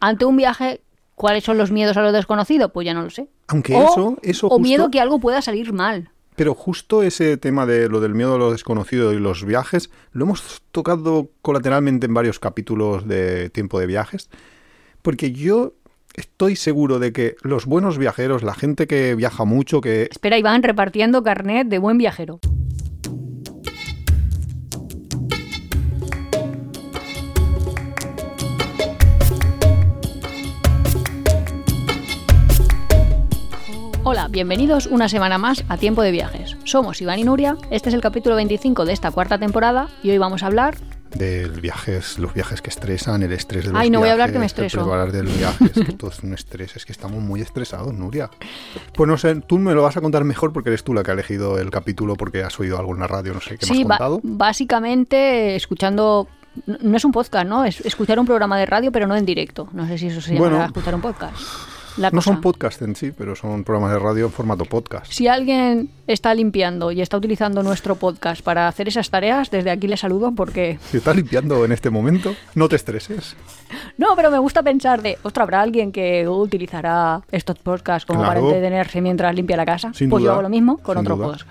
ante un viaje, ¿cuáles son los miedos a lo desconocido? Pues ya no lo sé. Aunque o, eso, eso o justo- miedo que algo pueda salir mal. Pero justo ese tema de lo del miedo a lo desconocido y los viajes, lo hemos tocado colateralmente en varios capítulos de tiempo de viajes, porque yo estoy seguro de que los buenos viajeros, la gente que viaja mucho, que Espera, Iván, repartiendo carnet de buen viajero. Hola, bienvenidos una semana más a Tiempo de Viajes. Somos Iván y Nuria, este es el capítulo 25 de esta cuarta temporada y hoy vamos a hablar del viajes, los viajes que estresan, el estrés de los Ay, no voy a hablar que me viajes, el estreso. preparar del viaje, es que todo es un estrés, es que estamos muy estresados, Nuria. Pues no sé, tú me lo vas a contar mejor porque eres tú la que ha elegido el capítulo porque has oído algo en la radio, no sé qué me has contado. básicamente escuchando. No es un podcast, ¿no? Es escuchar un programa de radio, pero no en directo. No sé si eso se Bueno. escuchar un podcast. La No cosa. son podcasts en sí, pero son programas de radio en formato podcast. Si alguien está limpiando y está utilizando nuestro podcast para hacer esas tareas, desde aquí le saludo porque. Si estás limpiando en este momento, no te estreses. No, pero me gusta pensar de. Ostras, ¿habrá alguien que utilizará estos podcasts como para Claro. entretenerse mientras limpia la casa? Sin pues yo hago lo mismo con otro duda. podcast.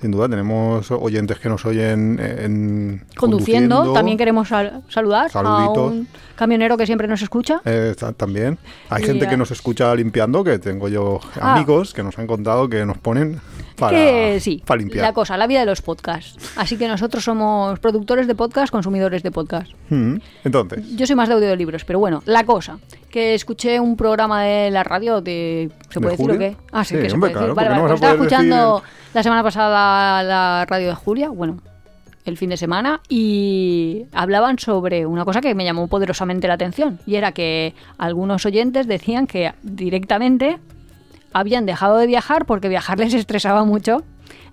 Sin duda, tenemos oyentes que nos oyen en Conduciendo, también queremos sal- saludar Saluditos. a un camionero que siempre nos escucha. Eh, ta- también. Hay Y gente que nos escucha limpiando, que tengo yo Ah. amigos que nos han contado que nos ponen para, que sí, para limpiar. la cosa, la vida de los podcasts. Así que nosotros somos productores de podcast, consumidores de podcast. Mm, Entonces, Yo soy más de audiolibros, pero bueno, la cosa, que escuché un programa de la radio de... ¿Se ¿De puede decir o qué? Ah, sí, Sí, que se hombre, puede decir. Vale, no vale, a estaba escuchando decir la semana pasada la radio de Julia, bueno, el fin de semana, y hablaban sobre una cosa que me llamó poderosamente la atención, y era que algunos oyentes decían que directamente habían dejado de viajar porque viajar les estresaba mucho.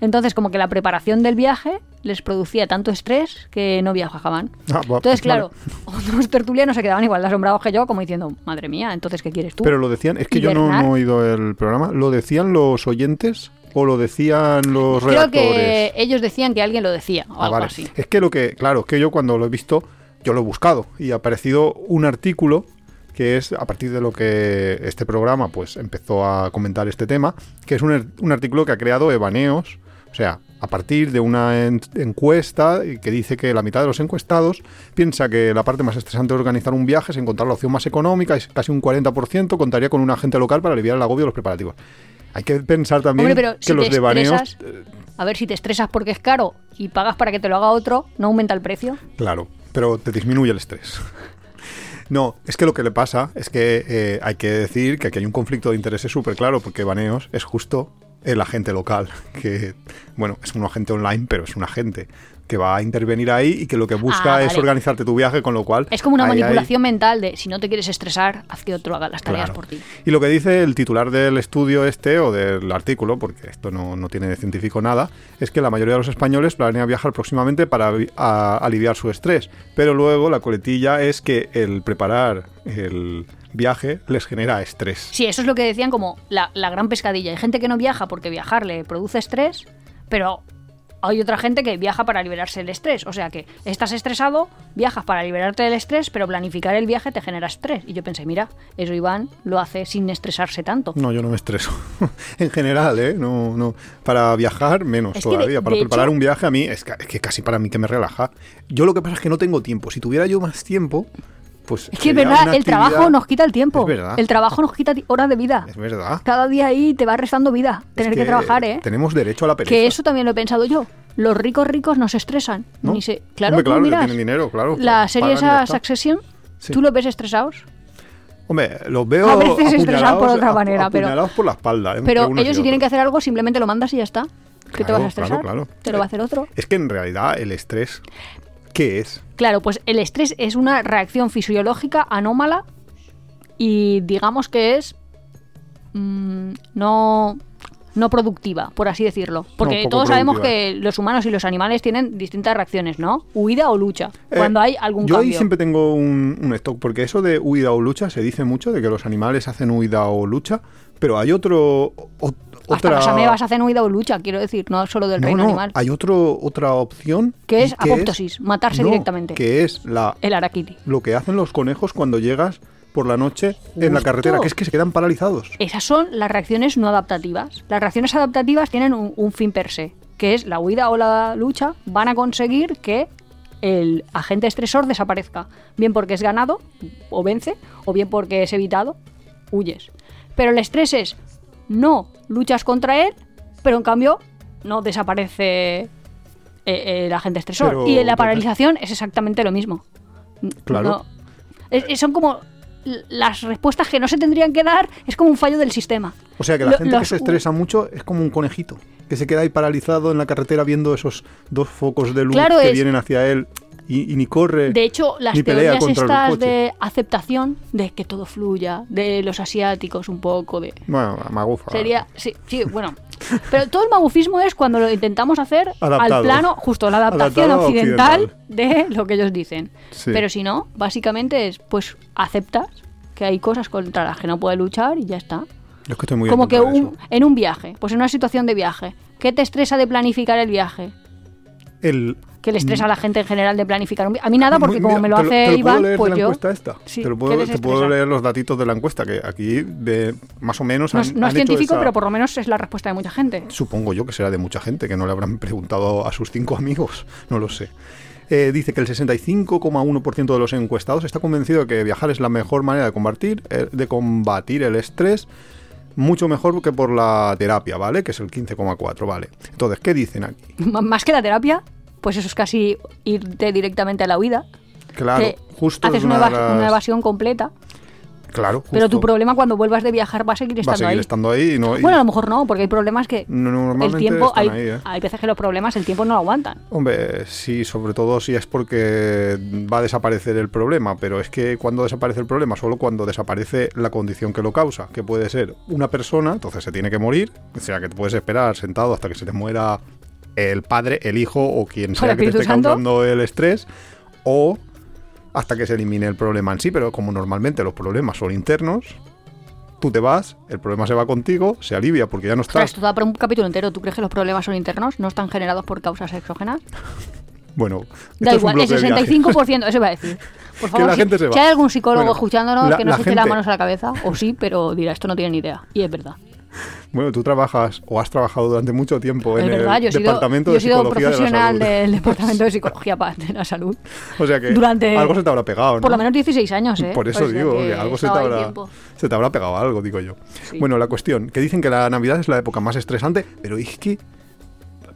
Entonces, como que la preparación del viaje les producía tanto estrés que no viajaban. Ah, va- Entonces, vale. claro, otros tertulianos se quedaban igual de asombrados que yo, como diciendo, madre mía, entonces, ¿qué quieres tú? pero lo decían, es que yo no, he oído el programa, ¿lo decían los oyentes o lo decían los Creo redactores? que ellos decían que alguien lo decía, o Ah, algo vale. así. Es que lo que, claro, es que yo cuando lo he visto, yo lo he buscado y ha aparecido un artículo que es a partir de lo que este programa pues empezó a comentar este tema, que es un, er- un artículo que ha creado Evaneos, o sea, a partir de una en- encuesta que dice que la mitad de los encuestados piensa que la parte más estresante de organizar un viaje es encontrar la opción más económica, es casi un 40% contaría con un agente local para aliviar el agobio de los preparativos. Hay que pensar también Hombre, que si los devaneos estresas, a ver, si te estresas porque es caro y pagas para que te lo haga otro, ¿no aumenta el precio? Claro, pero te disminuye el estrés. No, es que lo que le pasa es que eh, hay que decir que aquí hay un conflicto de intereses súper claro, porque Baneos es justo el agente local, que, bueno, es un agente online, pero es un agente que va a intervenir ahí y que lo que busca Ah, es vale. organizarte tu viaje, con lo cual... Es como una ahí manipulación mental de si no te quieres estresar, haz que otro haga las tareas Claro. por ti. Y lo que dice el titular del estudio este o del artículo, porque esto no, no tiene de científico nada, es que la mayoría de los españoles planea viajar próximamente para a- aliviar su estrés. Pero luego la coletilla es que el preparar el viaje les genera estrés. Sí, eso es lo que decían como la, la gran pescadilla. Hay gente que no viaja porque viajar le produce estrés, pero hay otra gente que viaja para liberarse del estrés. O sea que estás estresado, viajas para liberarte del estrés, pero planificar el viaje te genera estrés. Y yo pensé, mira, eso Iván lo hace sin estresarse tanto. No, yo no me estreso. en general, ¿eh? No, no. Para viajar, menos Es que de- todavía. para de preparar hecho- un viaje, a mí, es que, es que casi para mí que me relaja. Yo lo que pasa es que no tengo tiempo. Si tuviera yo más tiempo, pues. Es que es verdad, el trabajo nos quita el tiempo. Es verdad. El trabajo nos quita horas de vida. Es verdad. Cada día ahí te va restando vida tener Es que, trabajar, ¿eh? Tenemos derecho a la pereza. Que eso también lo he pensado yo. Los ricos ricos no se estresan. ¿no? Ni se... Claro, Hombre, claro, que miras tienen dinero, claro. La serie esa. Succession, Sí. ¿tú los ves estresados? Hombre, los veo. A veces estresados por otra manera, pero- por la espalda. ¿eh? Pero ellos si tienen que hacer algo, simplemente lo mandas y ya está. ¿Qué te Claro, vas a estresar? claro, claro. Te lo va a hacer otro. Es que en realidad el estrés, ¿qué es? Claro, pues el estrés es una reacción fisiológica anómala y digamos que es mm, no, no productiva, por así decirlo. Porque todos sabemos que los humanos y los animales tienen distintas reacciones, ¿no? Huida o lucha, cuando Eh, hay algún Yo cambio. ahí siempre tengo un, un stock, porque eso de huida o lucha se dice mucho, de que los animales hacen huida o lucha, pero hay otro... o- Hasta otra... las amebas hacen huida o lucha, quiero decir, no solo del No, reino no, animal. hay otro, otra opción. Que es apoptosis, matarse no, directamente. Que es la, El araquiri. lo que hacen los conejos cuando llegas por la noche en la carretera, que es que se quedan paralizados. Esas son las reacciones no adaptativas. Las reacciones adaptativas tienen un, un fin per se, que es la huida o la lucha van a conseguir que el agente estresor desaparezca. Bien porque es ganado o vence, o bien porque es evitado, huyes. Pero el estrés es no luchas contra él, pero en cambio no desaparece eh, el agente estresor. Pero- y en la paralización es exactamente lo mismo. Claro. No- es- es- son como las respuestas que no se tendrían que dar, es como un fallo del sistema. O sea que la Lo- gente que se estresa mucho es como un conejito, que se queda ahí paralizado en la carretera viendo esos dos focos de luz Claro, que es- vienen hacia él y, y ni corre. De hecho, las ni teorías estas de aceptación, de que todo fluya, de los asiáticos un poco, de... Bueno, magufa. Sería, sí, sí, bueno. Pero todo el magufismo es cuando lo intentamos hacer Adaptado. al plano, justo la adaptación occidental, occidental. de lo que ellos dicen. Sí. Pero si no, básicamente es, pues, aceptas que hay cosas contra las que no puedes luchar y ya está. Es que estoy muy Como que un- en un viaje, pues en una situación de viaje, ¿qué te estresa de planificar el viaje? El, ¿Qué le estresa a la gente en general de planificar un viaje? A mí nada, porque como me lo hace Iván, pues la yo... encuesta esta. Sí, te, lo ¿qué puedo, te leer los datitos de la encuesta, que aquí de, más o menos No, han, no es han científico, esa- pero por lo menos es la respuesta de mucha gente. Supongo yo que será de mucha gente, que no le habrán preguntado a sus cinco amigos, no lo sé. Eh, dice que el 65,1% de los encuestados está convencido de que viajar es la mejor manera de combatir, de combatir el estrés, mucho mejor que por la terapia, ¿vale? Que es el 15,4, ¿vale? Entonces, ¿qué dicen aquí? M- Más que la terapia, pues eso es casi irte directamente a la huida. Claro, que justo haces es una, una, de evas- las- una evasión completa, Claro, justo. pero tu problema cuando vuelvas de viajar va a seguir va a estando seguir ahí. estando ahí no... y- Bueno, a lo mejor no, porque hay problemas que no- el tiempo, están hay, ahí, ¿eh? hay veces que los problemas el tiempo no lo aguantan. Hombre, sí, sobre todo si es porque va a desaparecer el problema, pero es que cuando desaparece el problema, solo cuando desaparece la condición que lo causa, que puede ser una persona, entonces se tiene que morir, o sea que te puedes esperar sentado hasta que se te muera el padre, el hijo o quien ¿O sea que te esté causando el estrés, o hasta que se elimine el problema en sí, pero como normalmente los problemas son internos, tú te vas, el problema se va contigo, se alivia porque ya no estás... esto da para un capítulo entero. ¿Tú crees que los problemas son internos? ¿No están generados por causas exógenas? Bueno, Da esto es un igual, el bloque de viaje. 65%, eso iba a decir. Por favor, la si, gente se va. si hay algún psicólogo Bueno, escuchándonos la- que nos la eche las manos a la cabeza, o sí, pero dirá, esto no tiene ni idea. Y es verdad. Bueno, tú trabajas o has trabajado durante mucho tiempo en verdad, el yo he sido, Departamento yo de he Psicología de la profesional Salud. del Departamento de Psicología de la Salud. O sea que durante- algo se te habrá pegado, ¿no? Por lo menos 16 años, ¿eh? Por eso O sea digo que, algo se te, habrá, se te habrá pegado algo, digo yo. Sí. Bueno, la cuestión, que dicen que la Navidad es la época más estresante, pero es que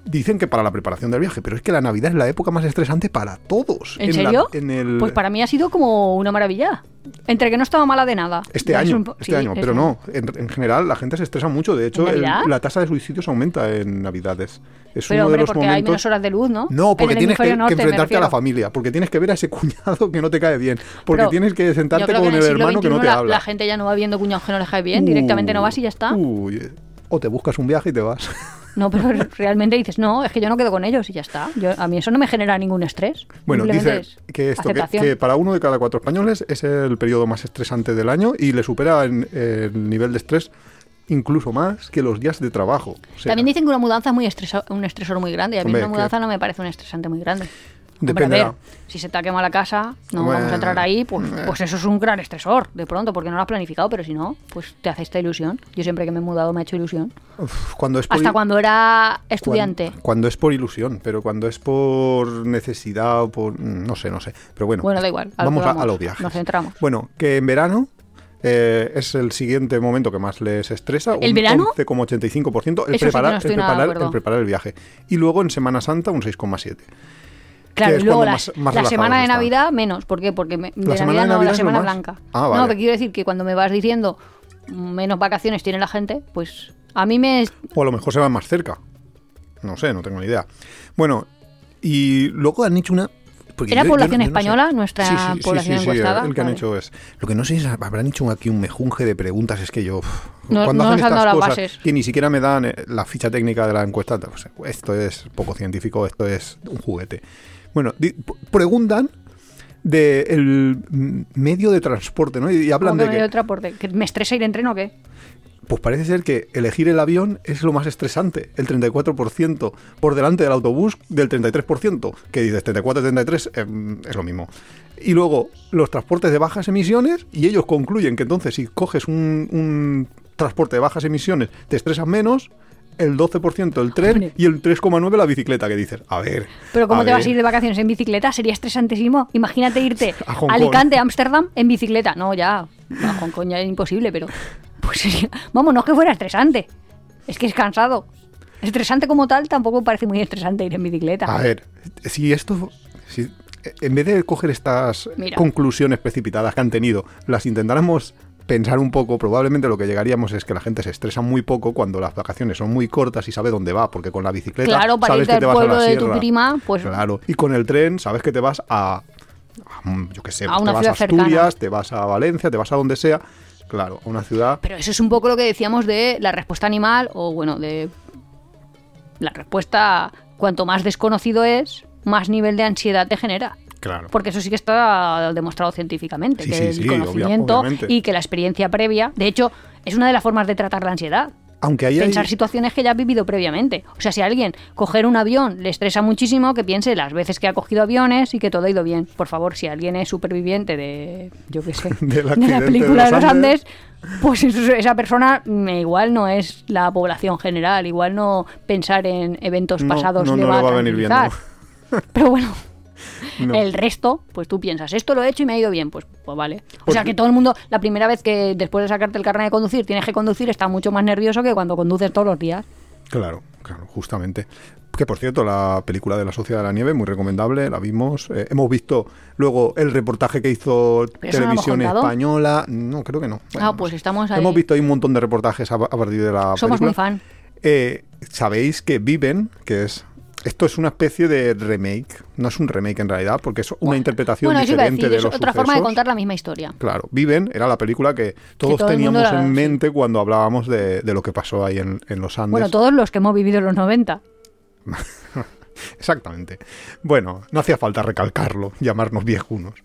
dicen que para la preparación del viaje, pero es que la Navidad es la época más estresante para todos. ¿En serio? en el, Pues para mí ha sido como una maravilla. Entre que no estaba mala de nada. Este año, un este sí, año, pero no, en, en general la gente se estresa mucho, de hecho la tasa de suicidios aumenta en Navidades. Es Pero uno hombre, de los porque hay momentos... menos horas de luz, ¿no? No, porque tienes que, que norte, enfrentarte a la familia, porque tienes que ver a ese cuñado que no te cae bien, porque Pero tienes que sentarte que con en el hermano que no te la, habla. la gente ya no va viendo cuñados que no les cae bien, directamente no vas y ya está. Uy, o te buscas un viaje y te vas. No, pero realmente dices, no, es que yo no quedo con ellos y ya está. Yo, a mí eso no me genera ningún estrés. Bueno, dice que esto, que, para uno de cada cuatro españoles es el periodo más estresante del año y le supera en el nivel de estrés incluso más que los días de trabajo. O sea, También dicen que una mudanza es muy estresa- un estresor muy grande. Y a mí una que- mudanza no me parece un estresante muy grande. A ver, si se te ha quemado la casa, no vamos a entrar ahí, pues, eh. pues eso es un gran estresor, de pronto, porque no lo has planificado, pero si no, pues te hace esta ilusión. Yo siempre que me he mudado me ha hecho ilusión. uf, cuando es por Hasta cuando era estudiante. Cuando, es por ilusión, pero cuando es por necesidad o por... mm, No sé, no sé. Pero bueno, Bueno, da igual. a vamos, a, a los viajes. Nos centramos. Bueno, que en verano eh, es el siguiente momento que más les estresa. ¿El un verano? 11,85% el preparar, no el, preparar, el preparar el viaje. Y luego en Semana Santa un 6,7%. Claro, y luego cuando la, más- más la relajados semana de. Navidad menos. ¿Por qué? Porque me- de La semana Navidad de no, Navidad la semana blanca. Ah, No, vale. pero quiero decir que cuando me vas diciendo menos vacaciones tiene la gente, pues a mí me... O a lo mejor se van más cerca. No sé, no tengo ni idea. Bueno, y luego han hecho una... ¿Era yo- yo población no- no sé. española nuestra población encuestada? el que han hecho es... Lo que no sé es, habrán hecho aquí un mejunje de preguntas, es que yo... No- cuando no hacen estas las cosas bases. que ni siquiera me dan eh, la ficha técnica de la encuesta, pues, esto es poco científico, esto es un juguete. Bueno, preguntan del medio de transporte, ¿no? Y, y hablan ¿Cómo que de me que... dio transporte? ¿Que me estresa ir en tren o qué? Pues parece ser que elegir el avión es lo más estresante, el 34%, por delante del autobús del 33%, que dices 34-33 eh, es lo mismo. Y luego los transportes de bajas emisiones, y ellos concluyen que entonces si coges un, un transporte de bajas emisiones te estresas menos, el 12% el tren Hombre. y el 3,9% la bicicleta, que dices, a ver. Pero ¿cómo te vas a ir de vacaciones en bicicleta? Sería estresantísimo. Imagínate irte A Hong. Alicante, Ámsterdam en bicicleta. No, ya, a Hong Kong ya es imposible, pero pues sería... Vamos, no es que fuera estresante. Es que es cansado. Estresante como tal tampoco parece muy estresante ir en bicicleta. A ver, si esto. Si, en vez de coger estas Mira. conclusiones precipitadas que han tenido, las intentáramos pensar un poco, probablemente lo que llegaríamos es que la gente se estresa muy poco cuando las vacaciones son muy cortas y sabe dónde va, porque con la bicicleta Claro, para sabes irte que al te vas a la de tu sierra. prima, pues- Claro, y con el tren sabes que te vas a, a, yo qué sé, A una te vas a cercana. Asturias, te vas a Valencia, te vas a donde sea, claro, a una ciudad Pero eso es un poco lo que decíamos de la respuesta animal, o bueno, de la respuesta, cuanto más desconocido es, más nivel de ansiedad te genera. Claro. Porque eso sí que está demostrado científicamente, Sí, que sí, el obvia- conocimiento y que la experiencia previa, de hecho, es una de las formas de tratar la ansiedad. Aunque hay- Pensar situaciones que ya has vivido previamente. O sea, si a alguien coger un avión le estresa muchísimo, que piense las veces que ha cogido aviones y que todo ha ido bien. Por favor, si alguien es superviviente de, yo qué sé, de la película de los Andes, pues eso- esa persona mm, igual no es la población general, igual no pensar en eventos No, pasados no, le no va a venir bien. Pero bueno, no. el resto, pues tú piensas, esto lo he hecho y me ha ido bien, pues, pues vale. O Pues- sea que todo el mundo, la primera vez que después de sacarte el carnet de conducir tienes que conducir, está mucho más nervioso que cuando conduces todos los días. Claro, claro, justamente. Que por cierto, la película de la Sociedad de la Nieve, muy recomendable, la vimos. Eh, hemos visto luego el reportaje que hizo ¿Pero eso no lo hemos Televisión? Española. No, creo que no. Bueno, ah, pues estamos ahí. Hemos visto ahí un montón de reportajes a, a partir de la Somos película. muy fan. Eh, Sabéis que Viven, que es. Esto es una especie de remake. No es un remake en realidad, porque es una interpretación Bueno, diferente decir, de es los otra forma de contar la misma historia. Claro, Viven era la película que todos todo teníamos en mente cuando hablábamos de, de lo que pasó ahí en, en los Andes. Bueno, todos los que hemos vivido en los 90. Exactamente. Bueno, no hacía falta recalcarlo, llamarnos viejunos.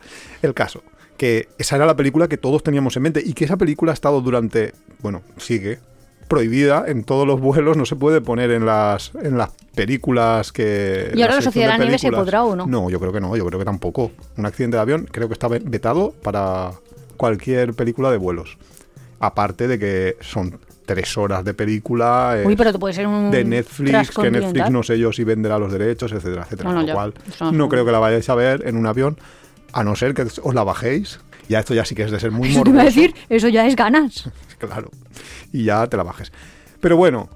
El caso, que esa era la película que todos teníamos en mente y que esa película ha estado durante, bueno, sigue prohibida en todos los vuelos, no se puede poner en las en las películas que ¿Y ahora la Sociedad de la Nieve se podrá o no? No, yo creo que no, yo creo que tampoco. Un accidente de avión creo que está ve- vetado para cualquier película de vuelos. Aparte de que son tres horas de película. Uy, pero te puede ser un. de Netflix, que. Netflix no sé yo si venderá los derechos, etcétera, etcétera. Bueno, Con lo ya, cual, no creo que la vayáis a ver en un avión, a no ser que os la bajéis. Ya esto ya sí que es de ser muy Eso te iba a morboso. decir, eso ya es ganas. Claro. Y ya te la bajes. Pero bueno,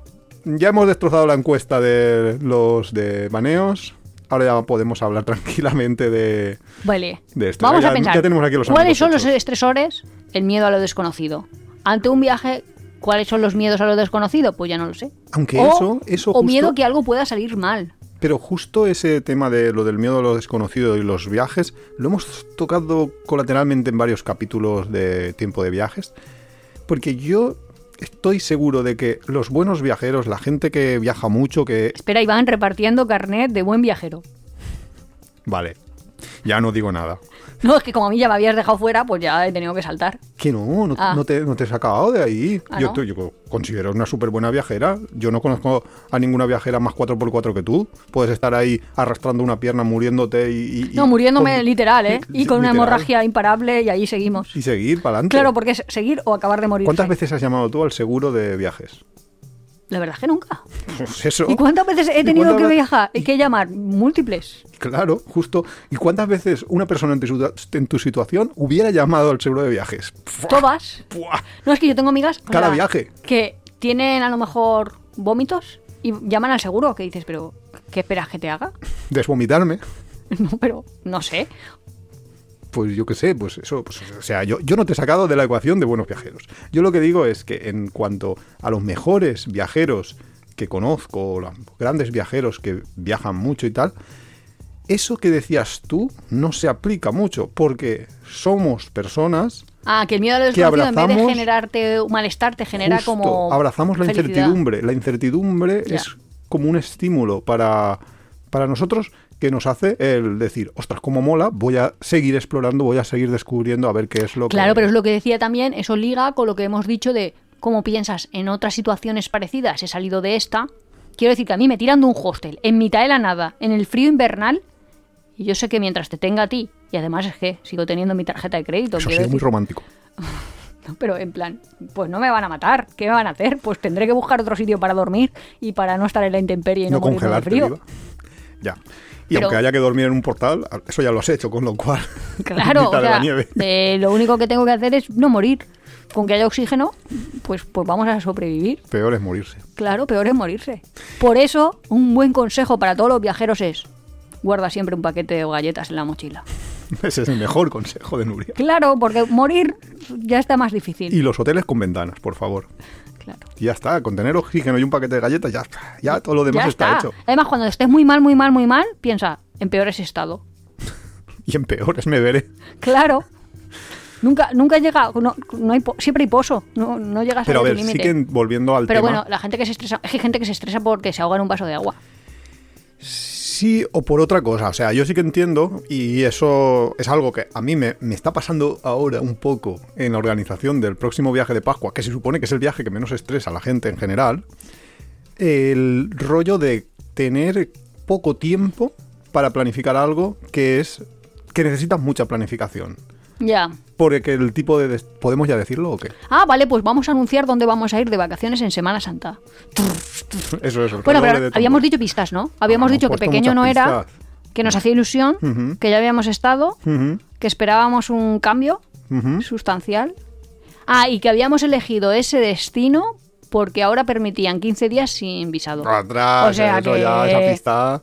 ya hemos destrozado la encuesta de los de baneos. Ahora ya podemos hablar tranquilamente de, Vale. de esto. Vamos Ya- a pensar. ya tenemos aquí los ¿Cuáles son los estresores? El miedo a lo desconocido. Ante un viaje, ¿cuáles son los miedos a lo desconocido? Pues ya no lo sé. Aunque o, eso, eso o miedo que algo pueda salir mal. Pero justo ese tema de lo del miedo a lo desconocido y los viajes, lo hemos tocado colateralmente en varios capítulos de tiempo de viajes, porque yo estoy seguro de que los buenos viajeros, la gente que viaja mucho, que... Espera, Iván repartiendo carnet de buen viajero. Vale, ya no digo nada. No, es que como a mí ya me habías dejado fuera, pues ya he tenido que saltar. Que no, no, Ah. no te, no te he sacado de ahí. Ah, yo, ¿no? te- yo considero una súper buena viajera. Yo no conozco a ninguna viajera más 4x4 que tú. Puedes estar ahí arrastrando una pierna, muriéndote y... y- No, muriéndome con- literal, ¿eh? Y con una hemorragia imparable y ahí seguimos. Y seguir para adelante. Claro, porque es seguir o acabar de morir. ¿Cuántas veces has llamado tú al seguro de viajes? La verdad es que nunca. Pues eso. ¿Y cuántas veces he ¿Y tenido que viajar? Hay que llamar múltiples. Claro, justo. ¿Y cuántas veces una persona en tu, situa- en tu situación hubiera llamado al seguro de viajes? Todas. No, es que yo tengo amigas. o Cada sea, viaje. Que tienen a lo mejor vómitos y llaman al seguro. Que dices, pero ¿qué esperas que te haga? Desvomitarme. No, pero no sé. Pues yo qué sé, pues eso, pues, o sea, yo, yo no te he sacado de la ecuación de buenos viajeros. Yo lo que digo es que en cuanto a los mejores viajeros que conozco, los grandes viajeros que viajan mucho y tal, eso que decías tú no se aplica mucho, porque somos personas Ah, que el miedo a lo Que desconocido en vez de generarte un malestar te genera Justo, como. abrazamos la felicidad. incertidumbre. La incertidumbre Ya. es como un estímulo para, para nosotros que nos hace el decir, ostras, cómo mola, voy a seguir explorando, voy a seguir descubriendo a ver qué es lo Claro, que... pero es lo que decía también, eso liga con lo que hemos dicho de cómo piensas en otras situaciones parecidas, he salido de esta. Quiero decir que a mí me tiran de un hostel, en mitad de la nada, en el frío invernal, y yo sé que mientras te tenga a ti, y además es que sigo teniendo mi tarjeta de crédito, Eso sí es muy romántico. no, pero en plan, pues no me van a matar, ¿qué me van a hacer? Pues tendré que buscar otro sitio para dormir y para no estar en la intemperie y no, no morirme de frío. Ya. Y Pero- aunque haya que dormir en un portal, eso ya lo has hecho, con lo cual. Claro, o sea, eh, lo único que tengo que hacer es no morir. Con que haya oxígeno, pues, pues vamos a sobrevivir. Peor es morirse. Claro, peor es morirse. Por eso, un buen consejo para todos los viajeros es guarda siempre un paquete de galletas en la mochila. Ese es el mejor consejo de Nuria. Claro, porque morir ya está más difícil. Y los hoteles con ventanas, por favor. Claro. Y ya está, con tener oxígeno y un paquete de galletas, ya, ya todo lo demás Ya está. está. hecho. Además, cuando estés muy mal, muy mal, muy mal, piensa en peores estado. Y en peores me veré. Claro. Nunca, nunca llega, no, no hay siempre hay pozo, no, no llegas Pero a tu ver, sí límite. que volviendo al Pero tema. bueno, la gente que se estresa, es que hay gente que se estresa porque se ahoga en un vaso de agua. Sí, o por otra cosa. O sea, yo sí que entiendo, y eso es algo que a mí me, me está pasando ahora un poco en la organización del próximo viaje de Pascua, que se supone que es el viaje que menos estresa a la gente en general. El rollo de tener poco tiempo para planificar algo que es que necesitas mucha planificación. Ya. Porque el tipo de... ¿Podemos ya decirlo o qué? Ah, vale, pues vamos a anunciar dónde vamos a ir de vacaciones en Semana Santa. Eso es. el Bueno, pero habíamos dicho pistas, ¿no? Habíamos dicho que pequeño no era, que nos hacía ilusión, que ya habíamos estado, que esperábamos un cambio sustancial. Ah, y que habíamos elegido ese destino porque ahora permitían 15 días sin visado. Atrás, O sea eso que- ya, esa pista...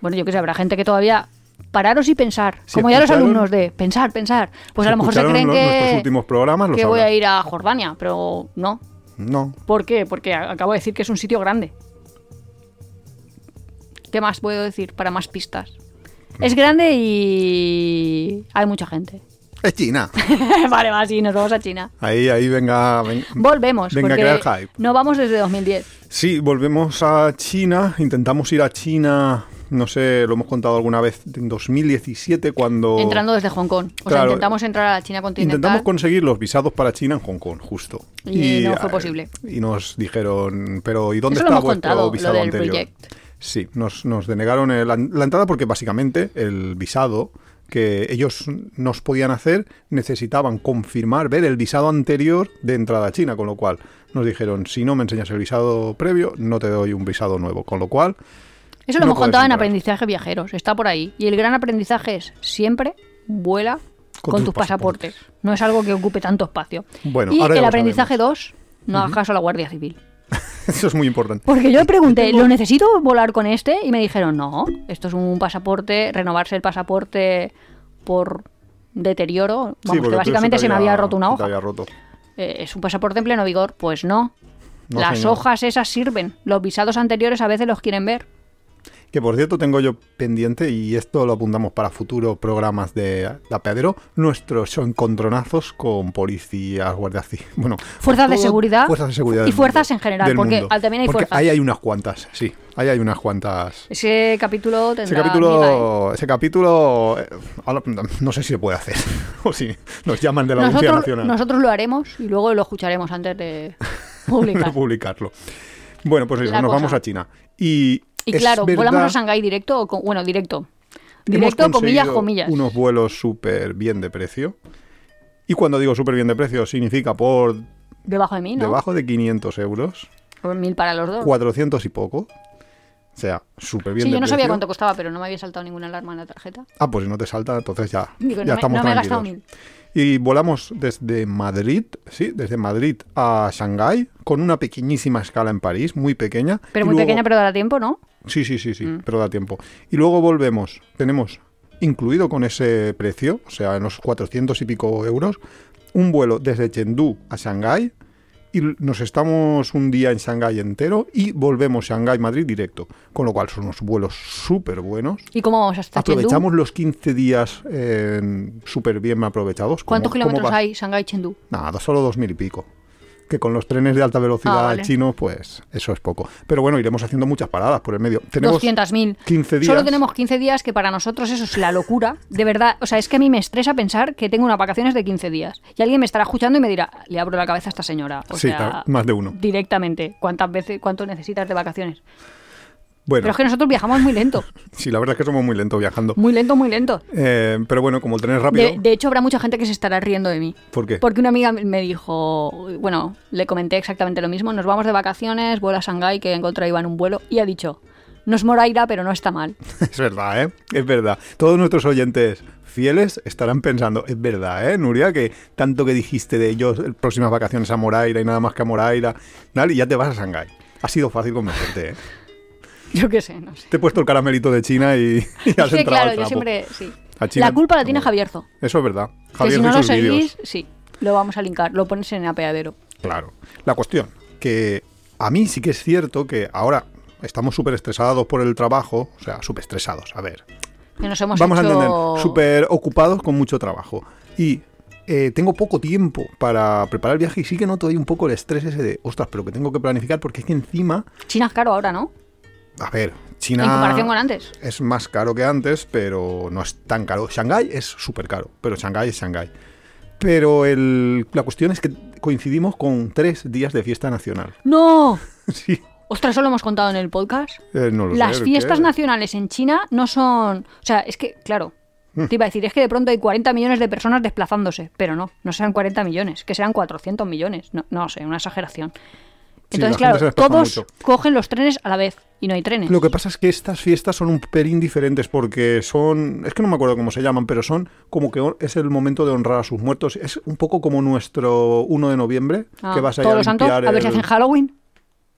Bueno, yo que sé, habrá gente que todavía pararos y pensar, Si como ya los alumnos de pensar, pensar. Pues a lo mejor se creen que, últimos programas, lo que voy a ir a Jordania, pero no. No. ¿Por qué? Porque acabo de decir que es un sitio grande. ¿Qué más puedo decir para más pistas? Es grande y hay mucha gente. Es China. vale, va, sí, nos vamos a China. Ahí, ahí, venga. ven- Volvemos, Venga, porque crear hype. no vamos desde 2010. Sí, volvemos a China. Intentamos ir a China, no sé, lo hemos contado alguna vez, en 2017, cuando Entrando desde Hong Kong. O sea, intentamos entrar a la China continental. intentamos conseguir los visados para China en Hong Kong, justo. Y no fue posible. Y nos dijeron, pero ¿y dónde Eso lo está hemos vuestro contado, lo visado del anterior? Sí, nos, nos denegaron el- la, la entrada porque básicamente el visado que ellos nos podían hacer necesitaban confirmar, ver el visado anterior de entrada a China, con lo cual nos dijeron, si no me enseñas el visado previo, no te doy un visado nuevo, con lo cual... Eso lo no hemos contado en aprendizaje viajeros. Está por ahí. Y el gran aprendizaje es siempre vuela Con con, tus tus pasaportes. No es algo que ocupe tanto espacio. Bueno, y ahora el aprendizaje sabemos. 2, no hagas caso a la Guardia Civil. Eso es muy importante. Porque yo le pregunté, ¿lo necesito volar con este? Y me dijeron, no, esto es un pasaporte, renovarse el pasaporte por deterioro. Sí, Vamos, porque que básicamente se me había roto una hoja. había roto. Eh, ¿Es un pasaporte en pleno vigor? Pues no. No, Las señor. hojas esas sirven. Los visados anteriores a veces los quieren ver. Que por cierto tengo yo pendiente, y esto lo apuntamos para futuros programas de, apeadero, nuestros encontronazos con policías, guardias bueno, Fuerzas de seguridad fuerzas de seguridad y fuerzas mundo, en general, porque mundo. también hay Porque fuerzas. ahí hay unas cuantas, sí, ahí hay unas cuantas. Ese capítulo tendrá Ese capítulo, ese capítulo, eh, ahora, no sé si se puede hacer, o si nos llaman de la Audiencia Nacional nosotros lo haremos y luego lo escucharemos antes de de publicar. publicarlo. Bueno, pues eso, La nos cosa. vamos a China. Y, y claro, volamos a Shanghái directo, o con- bueno, directo. Hemos Directo, comillas, comillas. Unos vuelos súper bien de precio. Y cuando digo súper bien de precio, significa por Debajo de ¿no? debajo de 500 euros, Por mil para los dos. 400 y poco. O sea, súper bien sí, de yo no sabía cuánto costaba, pero no me había saltado ninguna alarma en la tarjeta. Ah, pues si no te salta, entonces ya, Digo, ya no, me, estamos no me he gastado tranquilos. mil. Y volamos desde Madrid, sí, desde Madrid a Shanghái, con una pequeñísima escala en París, muy pequeña. Pero y muy luego- pequeña, pero dará tiempo, ¿no? Sí, sí, sí, sí, Mm. pero da tiempo. Y luego volvemos, tenemos incluido con ese precio, o sea, en los 400 y pico euros, un vuelo desde Chengdu a Shanghái y nos estamos un día en Shanghái entero y volvemos Shanghái-Madrid directo. Con lo cual son unos vuelos súper buenos. ¿Y cómo vamos hasta Chengdu? Aprovechamos los 15 días eh, súper bien aprovechados. ¿Cuántos kilómetros hay Shanghái-Chengdu? Nada, solo dos mil y pico. Que con los trenes de alta velocidad Ah, vale. chinos, pues eso es poco. Pero bueno, iremos haciendo muchas paradas por el medio. Tenemos 200.000. 15 días. Solo tenemos 15 días que para nosotros eso es la locura. De verdad, o sea, es que a mí me estresa pensar que tengo unas vacaciones de 15 días. Y alguien me estará escuchando y me dirá, le abro la cabeza a esta señora. O Sí, sea, más de uno. Directamente. ¿Cuántas veces, cuánto necesitas de vacaciones? Bueno, Pero es que nosotros viajamos muy lento. sí, la verdad es que somos muy lentos viajando. Muy lento, muy lento. Eh, pero bueno, como el tren es rápido, De, de hecho, habrá mucha gente que se estará riendo de mí. ¿por qué? Porque una amiga me dijo, bueno, le comenté exactamente lo mismo, nos vamos de vacaciones, vuelo a Shanghái, que encontré en un vuelo, y ha dicho, no es Moraira, pero no está mal. Es verdad, ¿eh? Es verdad. Todos nuestros oyentes fieles estarán pensando, es verdad, ¿eh, Nuria? Que tanto que dijiste de ellos, próximas vacaciones a Moraira y nada más que a Moraira, tal, y ya te vas a Shanghái. Ha sido fácil convencerte, ¿eh? Yo qué sé, no sé. Te he puesto el caramelito de China y, y has que entrado claro, al yo siempre, sí. A China- La culpa la tiene. Javierzo. Eso es verdad. Que si no lo seguís, sí, lo vamos a linkar, lo pones en el apeadero. Claro. La cuestión, que a mí sí que es cierto que ahora estamos súper estresados por el trabajo, o sea, súper estresados, a ver, Que nos hemos vamos hecho... a entender, súper ocupados con mucho trabajo. Y eh, tengo poco tiempo para preparar el viaje y sí que noto ahí un poco el estrés ese de, ostras, pero que tengo que planificar porque es que encima, China es caro ahora, ¿no? A ver, China En comparación con antes. es más caro que antes, pero no es tan caro. Shanghái es súper caro, pero Shanghái es Shanghái. Pero el- la cuestión es que coincidimos con tres días de fiesta nacional. ¡No! sí, Ostras, eso lo hemos contado en el podcast. eh, no lo sé, Las ¿qué? fiestas nacionales en China no son... O sea, es que, claro, Hmm. te iba a decir, es que de pronto hay 40 millones de personas desplazándose, pero no, no serán 40 millones, que serán 400 millones, no, no sé, una exageración. Entonces, claro, todos mucho. cogen los trenes a la vez y no hay trenes. Lo que pasa es que estas fiestas son un pelín diferentes porque son, es que no me acuerdo cómo se llaman, pero son como que es el momento de honrar a sus muertos. Es un poco como nuestro 1 de noviembre, Ah, que vas a ir a los santos, limpiar a ver si hacen Halloween.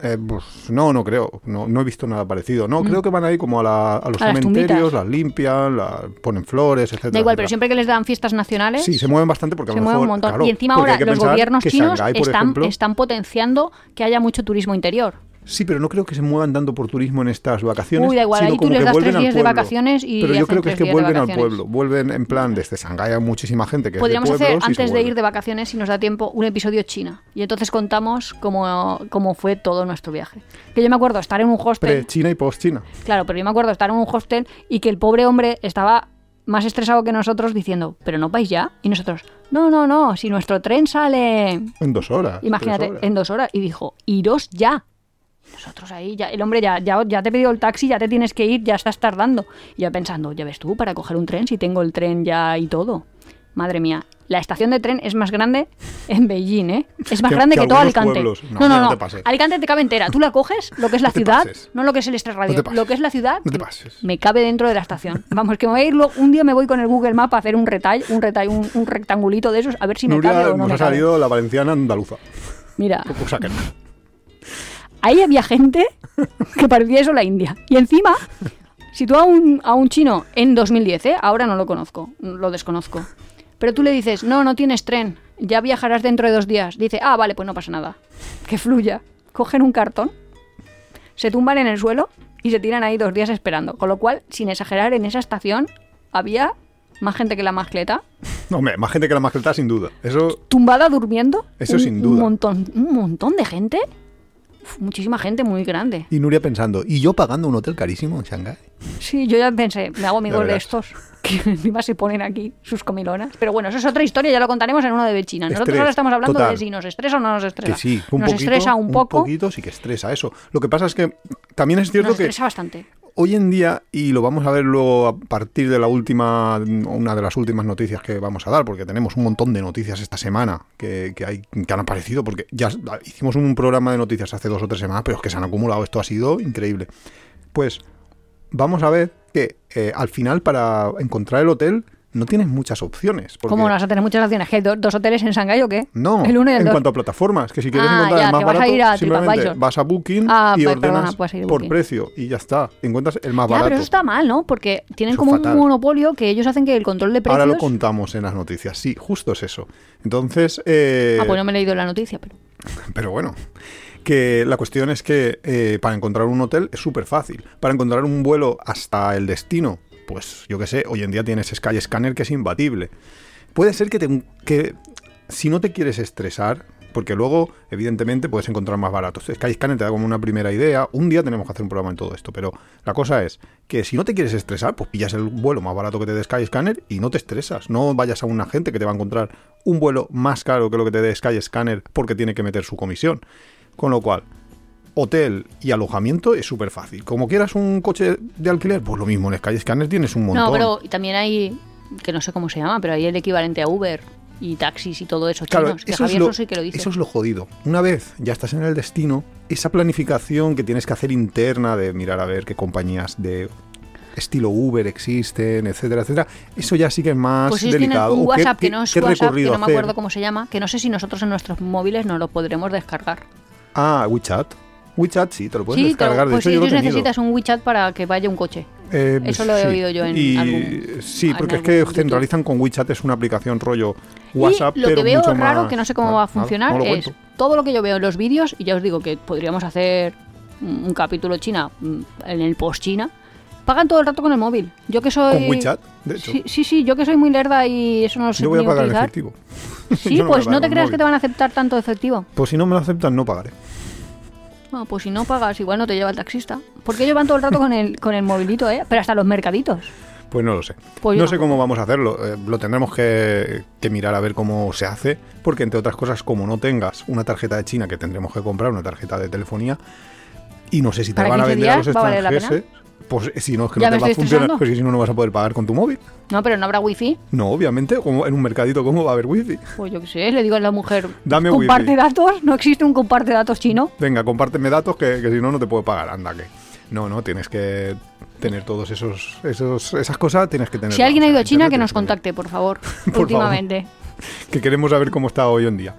Eh, pues, no, no creo. No, no he visto nada parecido. No, creo que van ahí como a, la- a los Mm. A cementerios, las limpian, la- ponen flores, etcétera. Da igual, pero siempre que les dan fiestas nacionales, Sí, se mueven bastante porque a se lo mueven mejor, un montón. claro, y encima ahora los gobiernos chinos Shanghái, están, ejemplo- están potenciando que haya mucho turismo interior. Sí, pero no creo que se muevan tanto por turismo en estas vacaciones. Uy, da igual, ahí tú les das tres días de vacaciones y Pero yo creo que es que vuelven al pueblo. Vuelven en plan, desde Shanghái hay muchísima gente que Podríamos es de hacer, antes de ir de vacaciones, si nos da tiempo, un episodio China. Y entonces contamos cómo, cómo fue todo nuestro viaje. Que yo me acuerdo estar en un hostel. Pre-China y post-China. Claro, pero yo me acuerdo estar en un hostel y que el pobre hombre estaba más estresado que nosotros diciendo, ¿pero no vais ya? Y nosotros, no, no, no, si nuestro tren sale, En dos horas. imagínate, horas. en dos horas. Y dijo, iros ya. Nosotros ahí, ya, el hombre ya, ya, ya te he pedido el taxi, ya te tienes que ir, ya estás tardando. Y yo pensando, ya ves tú, para coger un tren, si tengo el tren ya y todo. Madre mía, la estación de tren es más grande en Beijing, ¿eh? Es más Que- grande que que, todo Alicante. pueblos. No, No, no, no te pases. Alicante te cabe entera. Tú la coges, lo que es la ciudad, no lo que es el Express Radio, te pases. lo que es la ciudad, No te pases. me cabe dentro de la estación. Vamos, que me voy a ir, luego- un día me voy con el Google Map a hacer un retall, un retall, un, un rectangulito de esos, a ver si me Nuria cabe o no nos me ha cabe. salido la valenciana andaluza. Mira, O sea que no. Ahí había gente que parecía eso la India. Y encima, si tú a un, a un chino en 2010, ¿eh? ahora no lo conozco, lo desconozco, pero tú le dices, no, no tienes tren, ya viajarás dentro de dos días, dice, ah, vale, pues no pasa nada, que fluya. Cogen un cartón, se tumban en el suelo y se tiran ahí dos días esperando. Con lo cual, sin exagerar, en esa estación había más gente que la mascleta, No, hombre, más gente que la mascleta, sin duda. Eso, tumbada durmiendo. Eso un- sin duda. Un montón, un montón de gente. Muchísima gente muy grande. y Nuria pensando, ¿y yo pagando un hotel carísimo en Shanghái? Sí, yo ya pensé, me hago amigos de estos que encima se ponen aquí sus comilonas. Pero bueno, eso es otra historia, ya lo contaremos en uno de China. Nosotros Estrés, ahora estamos hablando total. de si nos estresa o no nos estresa. Que sí, un nos poquito. estresa un poco, poquito sí que estresa eso. Lo que pasa es que también es cierto nos que estresa bastante. Hoy en día, y lo vamos a ver luego a partir de la última, una de las últimas noticias que vamos a dar, porque tenemos un montón de noticias esta semana que, que hay, que han aparecido, porque ya hicimos un programa de noticias hace dos o tres semanas, pero es que se han acumulado, esto ha sido increíble. Pues vamos a ver que eh, al final para encontrar el hotel no tienes muchas opciones. porque- ¿Cómo no vas a tener muchas opciones? ¿Qué? ¿Dos, dos hoteles en Shanghái o qué? No, El uno y el en dos. cuanto a plataformas, que si quieres Ah, encontrar ya, el más que vas a barato, ir a simplemente TripAdvisor. vas a Booking Ah, y pe- ordenas perdona, ir por Booking. precio y ya está. Encuentras el más Ya, barato. pero eso está mal, ¿no? Porque tienen Eso como fatal. un monopolio que ellos hacen que el control de precios... Ahora lo contamos en las noticias. Sí, justo es eso. Entonces, eh, Ah, pues no me he leído la noticia, pero... pero bueno, que la cuestión es que eh, para encontrar un hotel es súper fácil. Para encontrar un vuelo hasta el destino, pues yo qué sé, hoy en día tienes Skyscanner que es imbatible. Puede ser que, te, que si no te quieres estresar, porque luego, evidentemente, puedes encontrar más baratos. Skyscanner te da como una primera idea. Un día tenemos que hacer un programa en todo esto, pero la cosa es que si no te quieres estresar, pues pillas el vuelo más barato que te dé Skyscanner y no te estresas. No vayas a un agente que te va a encontrar un vuelo más caro que lo que te dé Skyscanner porque tiene que meter su comisión. Con lo cual, hotel y alojamiento es súper fácil. Como quieras un coche de alquiler, pues lo mismo, en Skyscanner tienes un montón. No, pero también hay, que no sé cómo se llama, pero hay el equivalente a Uber y taxis y todo eso Claro, chinos, que eso es, lo, que lo dice. eso es lo jodido. Una vez ya estás en el destino, esa planificación que tienes que hacer interna de mirar a ver qué compañías de estilo Uber existen, etcétera, etcétera, eso ya sí que es más Pues ellos delicado. un WhatsApp qué- que no es WhatsApp, que no me hacer. acuerdo cómo se llama, que no sé si nosotros en nuestros móviles no lo podremos descargar. Ah, WeChat. WeChat sí, te lo puedes sí, te descargar. De pues yo he ellos tenido. necesitas un WeChat para que vaya un coche. Eh, Eso lo he oído yo en y, algún- Sí, porque es que YouTube. centralizan con WeChat, es una aplicación rollo WhatsApp, y lo pero que veo mucho raro, más- que no sé cómo va a funcionar, es todo lo que yo veo en los vídeos, y ya os digo que podríamos hacer un capítulo China mm, en el post-China, pagan todo el rato con el móvil. Yo que soy... Con WeChat, de hecho. Sí, sí, sí, yo que soy muy lerda y eso no lo sé yo voy a pagar en efectivo. Sí, Yo no pues no te creas móvil. que te van a aceptar tanto efectivo. Pues si no me lo aceptan, no pagaré. No, pues si no pagas, igual no te lleva el taxista. Porque ellos van todo el rato con el, con el movilito, ¿eh? Pero hasta los mercaditos. Pues no lo sé. Pues no sé cómo vamos a hacerlo. eh, lo tendremos que, que mirar a ver cómo se hace. Porque, entre otras cosas, como no tengas una tarjeta de China que tendremos que comprar, una tarjeta de telefonía, y no sé si te ¿Para van a 15 vender a los extranjeros, pues eh, si no es que no te va a funcionar, pues si no, no vas a poder pagar con tu móvil. No, pero no habrá wifi. No, obviamente, como en un mercadito, ¿cómo va a haber wifi? Pues yo qué sé, le digo a la mujer, Dame comparte wifi. datos, no existe un comparte datos chino. Venga, compárteme datos que, que si no, no te puedo pagar. Anda, que. No, no, tienes que tener todos esos, esos esas cosas, tienes que tener. Si alguien ha ido a China, que nos contacte, por favor, favor. últimamente. Que queremos saber cómo está hoy en día.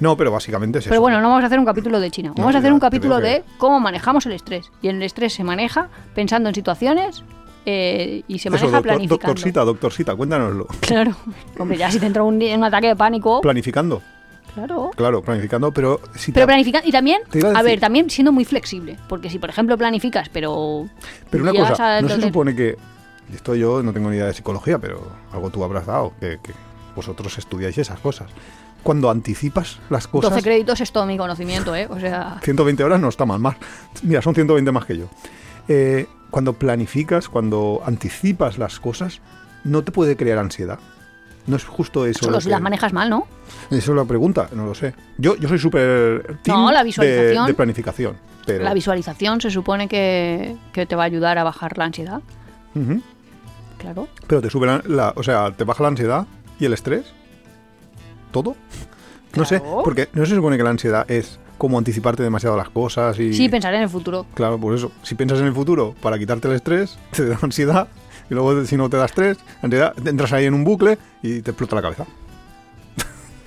No, pero básicamente es eso. Pero bueno, no vamos a hacer un capítulo de China. Vamos No, a hacer un capítulo que- de cómo manejamos el estrés. Y el estrés se maneja pensando en situaciones eh, y se Eso, maneja doctor, planificando. doctorcita, doctorcita, cuéntanoslo. Claro. Hombre, ya si te entra un, un ataque de pánico. Planificando, Claro. claro, planificando, pero si Pero planificando, y también, a ver, también siendo muy flexible. Porque si, por ejemplo, planificas, pero. Pero una cosa, no se supone que. Esto yo no tengo ni idea de psicología, pero algo tú habrás dado, que, que vosotros estudiáis esas cosas. Cuando anticipas las cosas. 12 créditos es todo mi conocimiento, ¿eh? O sea. 120 horas no está mal, más. Mira, son 120 más que yo. Eh, cuando planificas, cuando anticipas las cosas, no te puede crear ansiedad. No es justo eso. Solo lo si las manejas mal, ¿no? Eso es la pregunta, no lo sé. Yo, yo soy súper No, la visualización. De, planificación. Pero, La visualización se supone que, que te va a ayudar a bajar la ansiedad. Claro. Pero te sube la, la- O sea, te baja la ansiedad y el estrés. ¿Todo? No sé, porque no se supone que la ansiedad es como anticiparte demasiado las cosas y... Sí, pensar en el futuro. Claro, por eso. Si piensas en el futuro para quitarte el estrés, te da ansiedad. Y luego, si no te da estrés, ansiedad, entras ahí en un bucle y te explota la cabeza.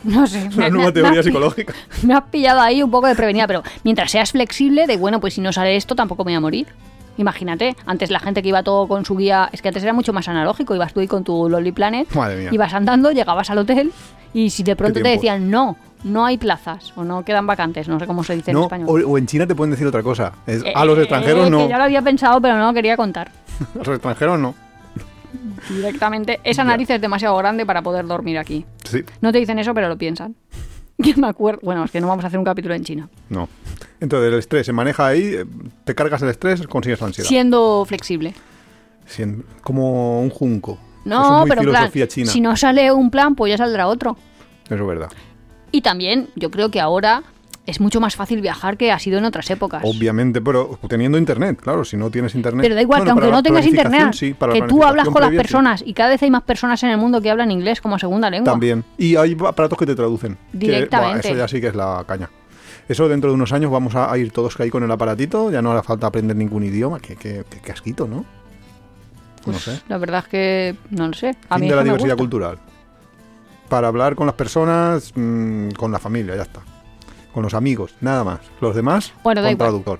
No sé. Una me- nueva me- teoría me psicológica. Me has pillado ahí un poco de prevenida, pero mientras seas flexible, de bueno, pues si no sale esto, tampoco me voy a morir. Imagínate, antes la gente que iba todo con su guía, es que antes era mucho más analógico, ibas tú ahí con tu Lolly Planet, Madre mía. ibas andando, llegabas al hotel y si de pronto te tiempos. decían no, no hay plazas o no quedan vacantes, no sé cómo se dice en español. o, o en China te pueden decir otra cosa. Es, a Eh, los extranjeros eh, no. Que ya lo había pensado, pero no lo quería contar. A los extranjeros no. Directamente, esa nariz es demasiado grande para poder dormir aquí. Sí, No te dicen eso, pero lo piensan. Yo me acuerdo. Bueno, es que no vamos a hacer un capítulo en China. no. Entonces el estrés se maneja ahí, eh, te cargas el estrés, consigues la ansiedad. Siendo flexible. Sien- como un junco. No, es muy pero plan, china. si no sale un plan, pues ya saldrá otro. Eso es verdad. Y también, yo creo que ahora es mucho más fácil viajar que ha sido en otras épocas. Obviamente, pero teniendo internet, claro, si no tienes internet. Pero da igual, Bueno, que aunque no tengas internet, sí, que tú hablas con las personas y cada vez hay más personas en el mundo que hablan inglés como segunda lengua. También. Y hay aparatos que te traducen. que, Directamente. eso ya sí que es la caña. Eso dentro de unos años vamos a, ir todos ahí con el aparatito, ya no hará falta aprender ningún idioma. Qué, qué, qué casquito, ¿no? Pues, no sé. La verdad es que no lo sé. A Fin mí de la diversidad cultural. Para hablar con las personas, mm, con la familia, ya está. Con los amigos, nada más. Los demás, Bueno, con traductor.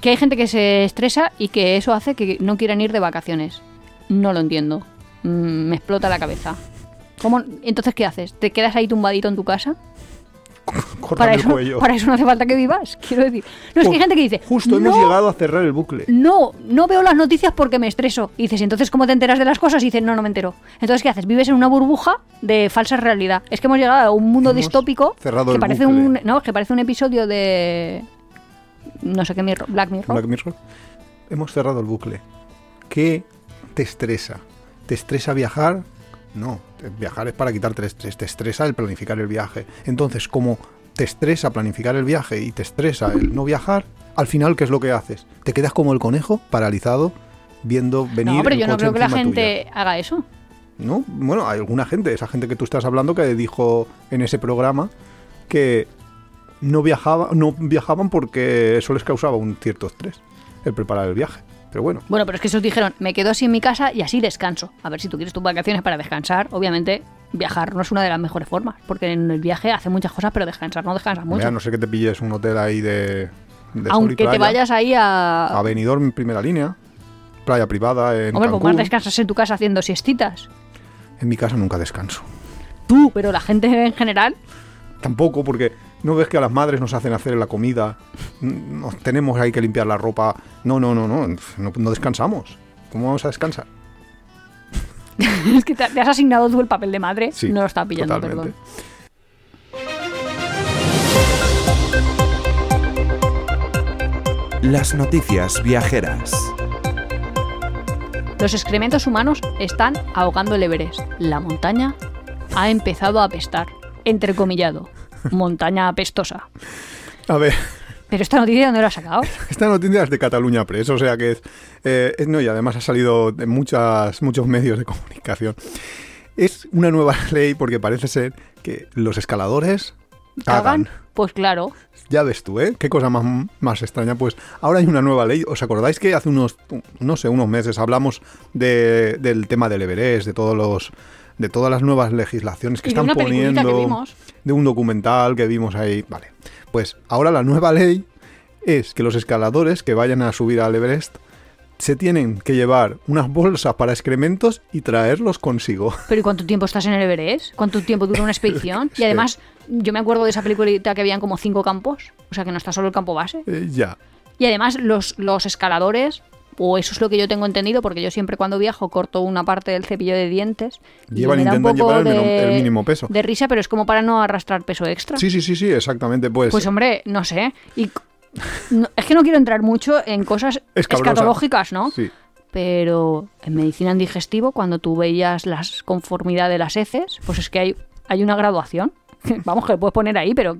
Que hay gente que se estresa y que eso hace que no quieran ir de vacaciones. No lo entiendo. Mm, me explota la cabeza. ¿Cómo? Entonces, ¿qué haces? ¿Te quedas ahí tumbadito en tu casa? Para el eso, cuello. para eso no hace falta que vivas, quiero decir. No, es que hay gente que dice, Justo hemos "No, llegado a cerrar el bucle. No, no veo las noticias porque me estreso. Y dices, entonces, ¿cómo te enteras de las cosas? Y dices, no, no me entero. Entonces, ¿qué haces? Vives en una burbuja de falsa realidad. Es que hemos llegado a un mundo Hemos distópico cerrado que el parece bucle. un, no, que parece un episodio de no sé qué Mirror, Black Mirror. Black Mirror. Hemos cerrado el bucle. ¿Qué te estresa? ¿Te estresa viajar? No, te- viajar es para quitarte el estrés. Te estresa el planificar el viaje. Entonces, como te estresa planificar el viaje y te estresa el no viajar, al final, ¿qué es lo que haces? Te quedas como el conejo, paralizado, viendo venir no, pero el yo no coche creo que la gente haga eso. ¿No? Bueno, hay alguna gente, esa gente que tú estás hablando que dijo en ese programa que no viajaba, no viajaban porque eso les causaba un cierto estrés, el preparar el viaje. Pero bueno, Bueno, pero es que esos dijeron, me quedo así en mi casa y así descanso. A ver, si tú quieres tus vacaciones para descansar, obviamente viajar no es una de las mejores formas, porque en el viaje hace muchas cosas, pero descansar no descansas mucho. Mira, no sé que te pilles un hotel ahí de, Aunque te vayas ahí a... a Benidorm en primera línea, playa privada en Hombre, pues Cancún. más descansas en tu casa haciendo siestitas. En mi casa nunca descanso. Tú, pero la gente en general... Tampoco, porque no ves que a las madres nos hacen hacer la comida, nos tenemos ahí que limpiar la ropa. No, no, no, no, no, no descansamos. ¿Cómo vamos a descansar? es que te, te has asignado tú el papel de madre. Sí, no lo estaba pillando, totalmente. perdón. Las noticias viajeras. Los excrementos humanos están ahogando el Everest. La montaña ha empezado a apestar. Entrecomillado. Montaña apestosa. A ver, Pero esta noticia, ¿de dónde la has sacado? esta noticia es de Cataluña Press, o sea que es, eh, no, y además ha salido en muchas, muchos medios de comunicación. Es una nueva ley porque parece ser que los escaladores cagan. Pues claro. Ya ves tú, ¿eh? Qué cosa más, más extraña. Pues ahora hay una nueva ley. ¿Os acordáis que hace unos, no sé, unos meses hablamos de- del tema del Everest, de todos los, de todas las nuevas legislaciones que Y de están una poniendo, que vimos. de un documental que vimos ahí. Vale. Pues ahora la nueva ley es que los escaladores que vayan a subir al Everest se tienen que llevar unas bolsas para excrementos y traerlos consigo. Pero ¿y cuánto tiempo estás en el Everest? ¿Cuánto tiempo dura una expedición? Y además, yo me acuerdo de esa peliculita que habían como cinco campos. O sea, que no está solo el campo base. Eh, ya. Y además, los, los escaladores, o eso es lo que yo tengo entendido, porque yo siempre cuando viajo corto una parte del cepillo de dientes. Llevan, me da un intentan poco llevar el, de, el mínimo peso. de risa, pero es como para no arrastrar peso extra. Sí, sí, sí, sí, exactamente. Pues, Pues hombre, no sé. Y no- es que no quiero entrar mucho en cosas Escabrosa. escatológicas, ¿no? sí. Pero en medicina en digestivo, cuando tú veías la conformidad de las heces, pues es que hay, hay una graduación. Vamos, que lo puedes poner ahí, pero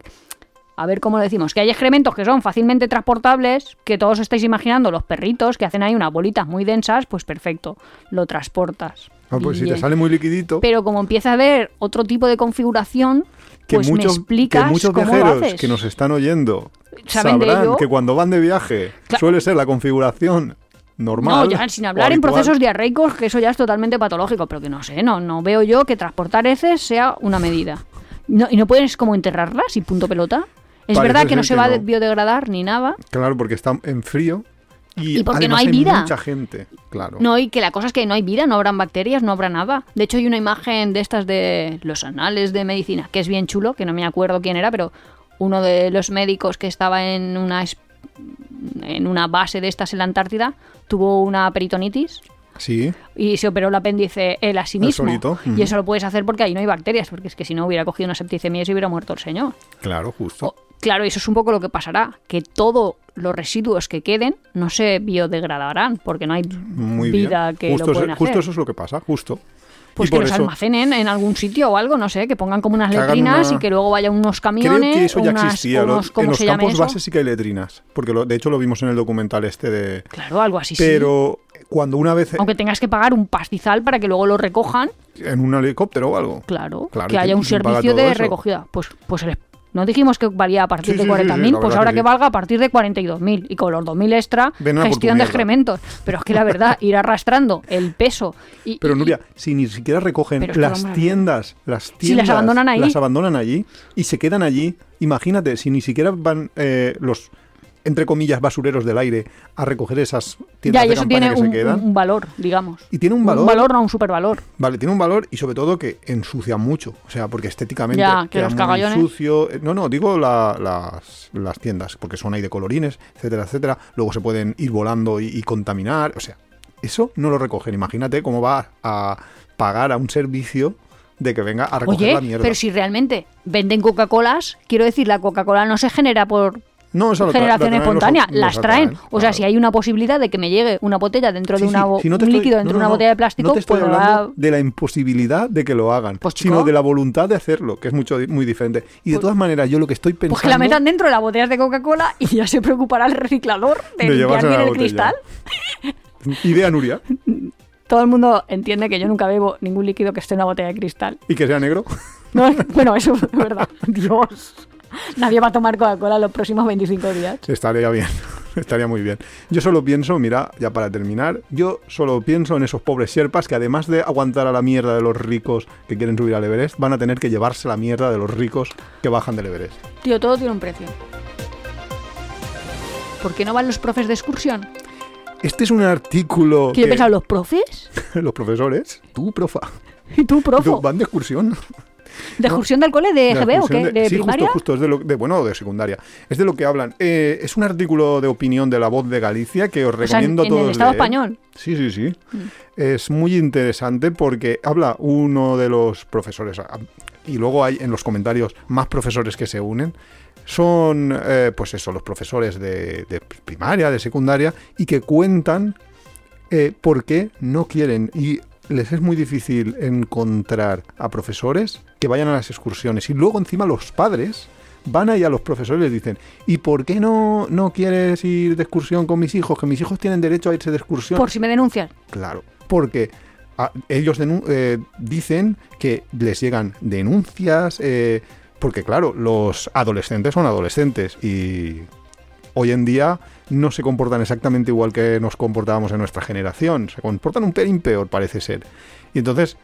a ver cómo lo decimos. Que hay excrementos que son fácilmente transportables, que todos estáis imaginando, los perritos que hacen ahí unas bolitas muy densas, pues perfecto, lo transportas. Ah, pues si te sale muy liquidito, Pero como empieza a haber otro tipo de configuración, que, pues muchos, me explicas que muchos cómo lo viajeros haces. que nos están oyendo ¿Saben sabrán que cuando van de viaje suele ser la configuración normal. No, ya sin hablar en procesos diarreicos, que eso ya es totalmente patológico, pero que no sé, no, no veo yo que transportar heces sea una medida. No, ¿Y no puedes como enterrarlas y punto pelota? Es Parece verdad que no se que va a no. biodegradar ni nada. Claro, porque está en frío y, Y porque no hay vida. mucha gente, claro. No, y que la cosa es que no hay vida, no habrán bacterias, no habrá nada. De hecho, hay una imagen de estas de los anales de medicina, que es bien chulo, que no me acuerdo quién era, pero uno de los médicos que estaba en una, en una base de estas en la Antártida tuvo una peritonitis Sí, y se operó el apéndice él a sí mismo. solito. Y eso lo puedes hacer porque ahí no hay bacterias, porque es que si no hubiera cogido una septicemia y se hubiera muerto el señor. claro, justo. Claro, y eso es un poco lo que pasará, que todos los residuos que queden no se biodegradarán, porque no hay Muy vida bien. que justo, lo pueden justo hacer. eso es lo que pasa, justo. Pues Y que los eso- almacenen en algún sitio o algo, no sé, que pongan como unas Que letrinas una- y que luego vayan unos Creo camiones. que eso ya unas- existía. unos- ¿cómo en los campos eso? bases sí que hay letrinas. Porque lo- de hecho lo vimos en el documental este de... Claro, algo así. sí. Pero cuando una vez Aunque tengas que pagar un pastizal para que luego lo recojan, en un helicóptero o algo. claro, Claro, que haya un servicio de eso. recogida. Pues, pues el- no dijimos que valía a partir Sí, de sí, sí, 40.000, sí, pues ahora que valga a partir de 42.000. Y con los 2.000 extra, gestión de excrementos. Pero es que la verdad, ir arrastrando el peso y, Pero y- Nuria, si ni siquiera recogen las tiendas, las tiendas Si las abandonan ahí. las abandonan allí y se quedan allí, imagínate, si ni siquiera van eh, los entre comillas, basureros del aire a recoger esas tiendas Ya, y de eso tiene que un, se quedan. un valor, digamos. y tiene un valor. Un valor, no un supervalor. Vale, tiene un valor y sobre todo que ensucia mucho. O sea, porque estéticamente Ya, que los muy sucio. Eh, No, no, digo la- las, las tiendas, porque son ahí de colorines, etcétera, etcétera. Luego se pueden ir volando y, y contaminar. O sea, eso no lo recogen. Imagínate cómo va a pagar a un servicio de que venga a recoger Oye, la mierda. pero si realmente venden Coca-Colas, quiero decir, la Coca-Cola no se genera por no, tra- generación espontánea, los las traen. O sea, si hay una posibilidad de que me llegue una botella dentro Sí, de una, si no un líquido dentro no, de una botella de plástico, No te estoy pues hablando de la imposibilidad de que lo hagan, Pues, sino de la voluntad de hacerlo, que es mucho muy diferente. Y de Pues- todas maneras, yo lo que estoy pensando. Pues que la metan dentro de las botellas de Coca-Cola y ya se preocupará el reciclador de, De limpiar bien el cristal. Idea Nuria. Todo el mundo entiende que yo nunca bebo ningún líquido que esté en una botella de cristal. Y que sea negro. No, bueno, eso es verdad. Dios. Nadie va a tomar Coca-Cola los próximos 25 días. Estaría bien. Estaría muy bien. Yo solo pienso, mira, ya para terminar, yo solo pienso en esos pobres sherpas que además de aguantar a la mierda de los ricos que quieren subir al Everest, van a tener que llevarse la mierda de los ricos que bajan del Everest. Tío, todo tiene un precio. ¿Por qué no van los profes de excursión? Este es un artículo yo que pensaba, ¿los profes? los profesores, tú, profa, ¿Y tú, profo? van de excursión. ¿De excursión del cole? ¿De GB o qué? ¿De, sí, primaria? justo, justo, es de, lo, de bueno, de secundaria. Es de lo que hablan. Eh, es un artículo de opinión de La Voz de Galicia que os O sea, en, recomiendo a en todos el Estado leer. español. Sí, sí, sí. Es muy interesante porque habla uno de los profesores ah, y luego hay en los comentarios más profesores que se unen. Son, eh, pues eso, los profesores de, de primaria, de secundaria y que cuentan eh, por qué no quieren y les es muy difícil encontrar a profesores que vayan a las excursiones y luego encima los padres van ahí a los profesores y les dicen ¿y por qué no, no quieres ir de excursión con mis hijos? Que mis hijos tienen derecho a irse de excursión. Por si me denuncian. Claro, porque ah, ellos eh, dicen que les llegan denuncias, eh, porque claro, los adolescentes son adolescentes y hoy en día no se comportan exactamente igual que nos comportábamos en nuestra generación, se comportan un pelín peor parece ser. Y entonces,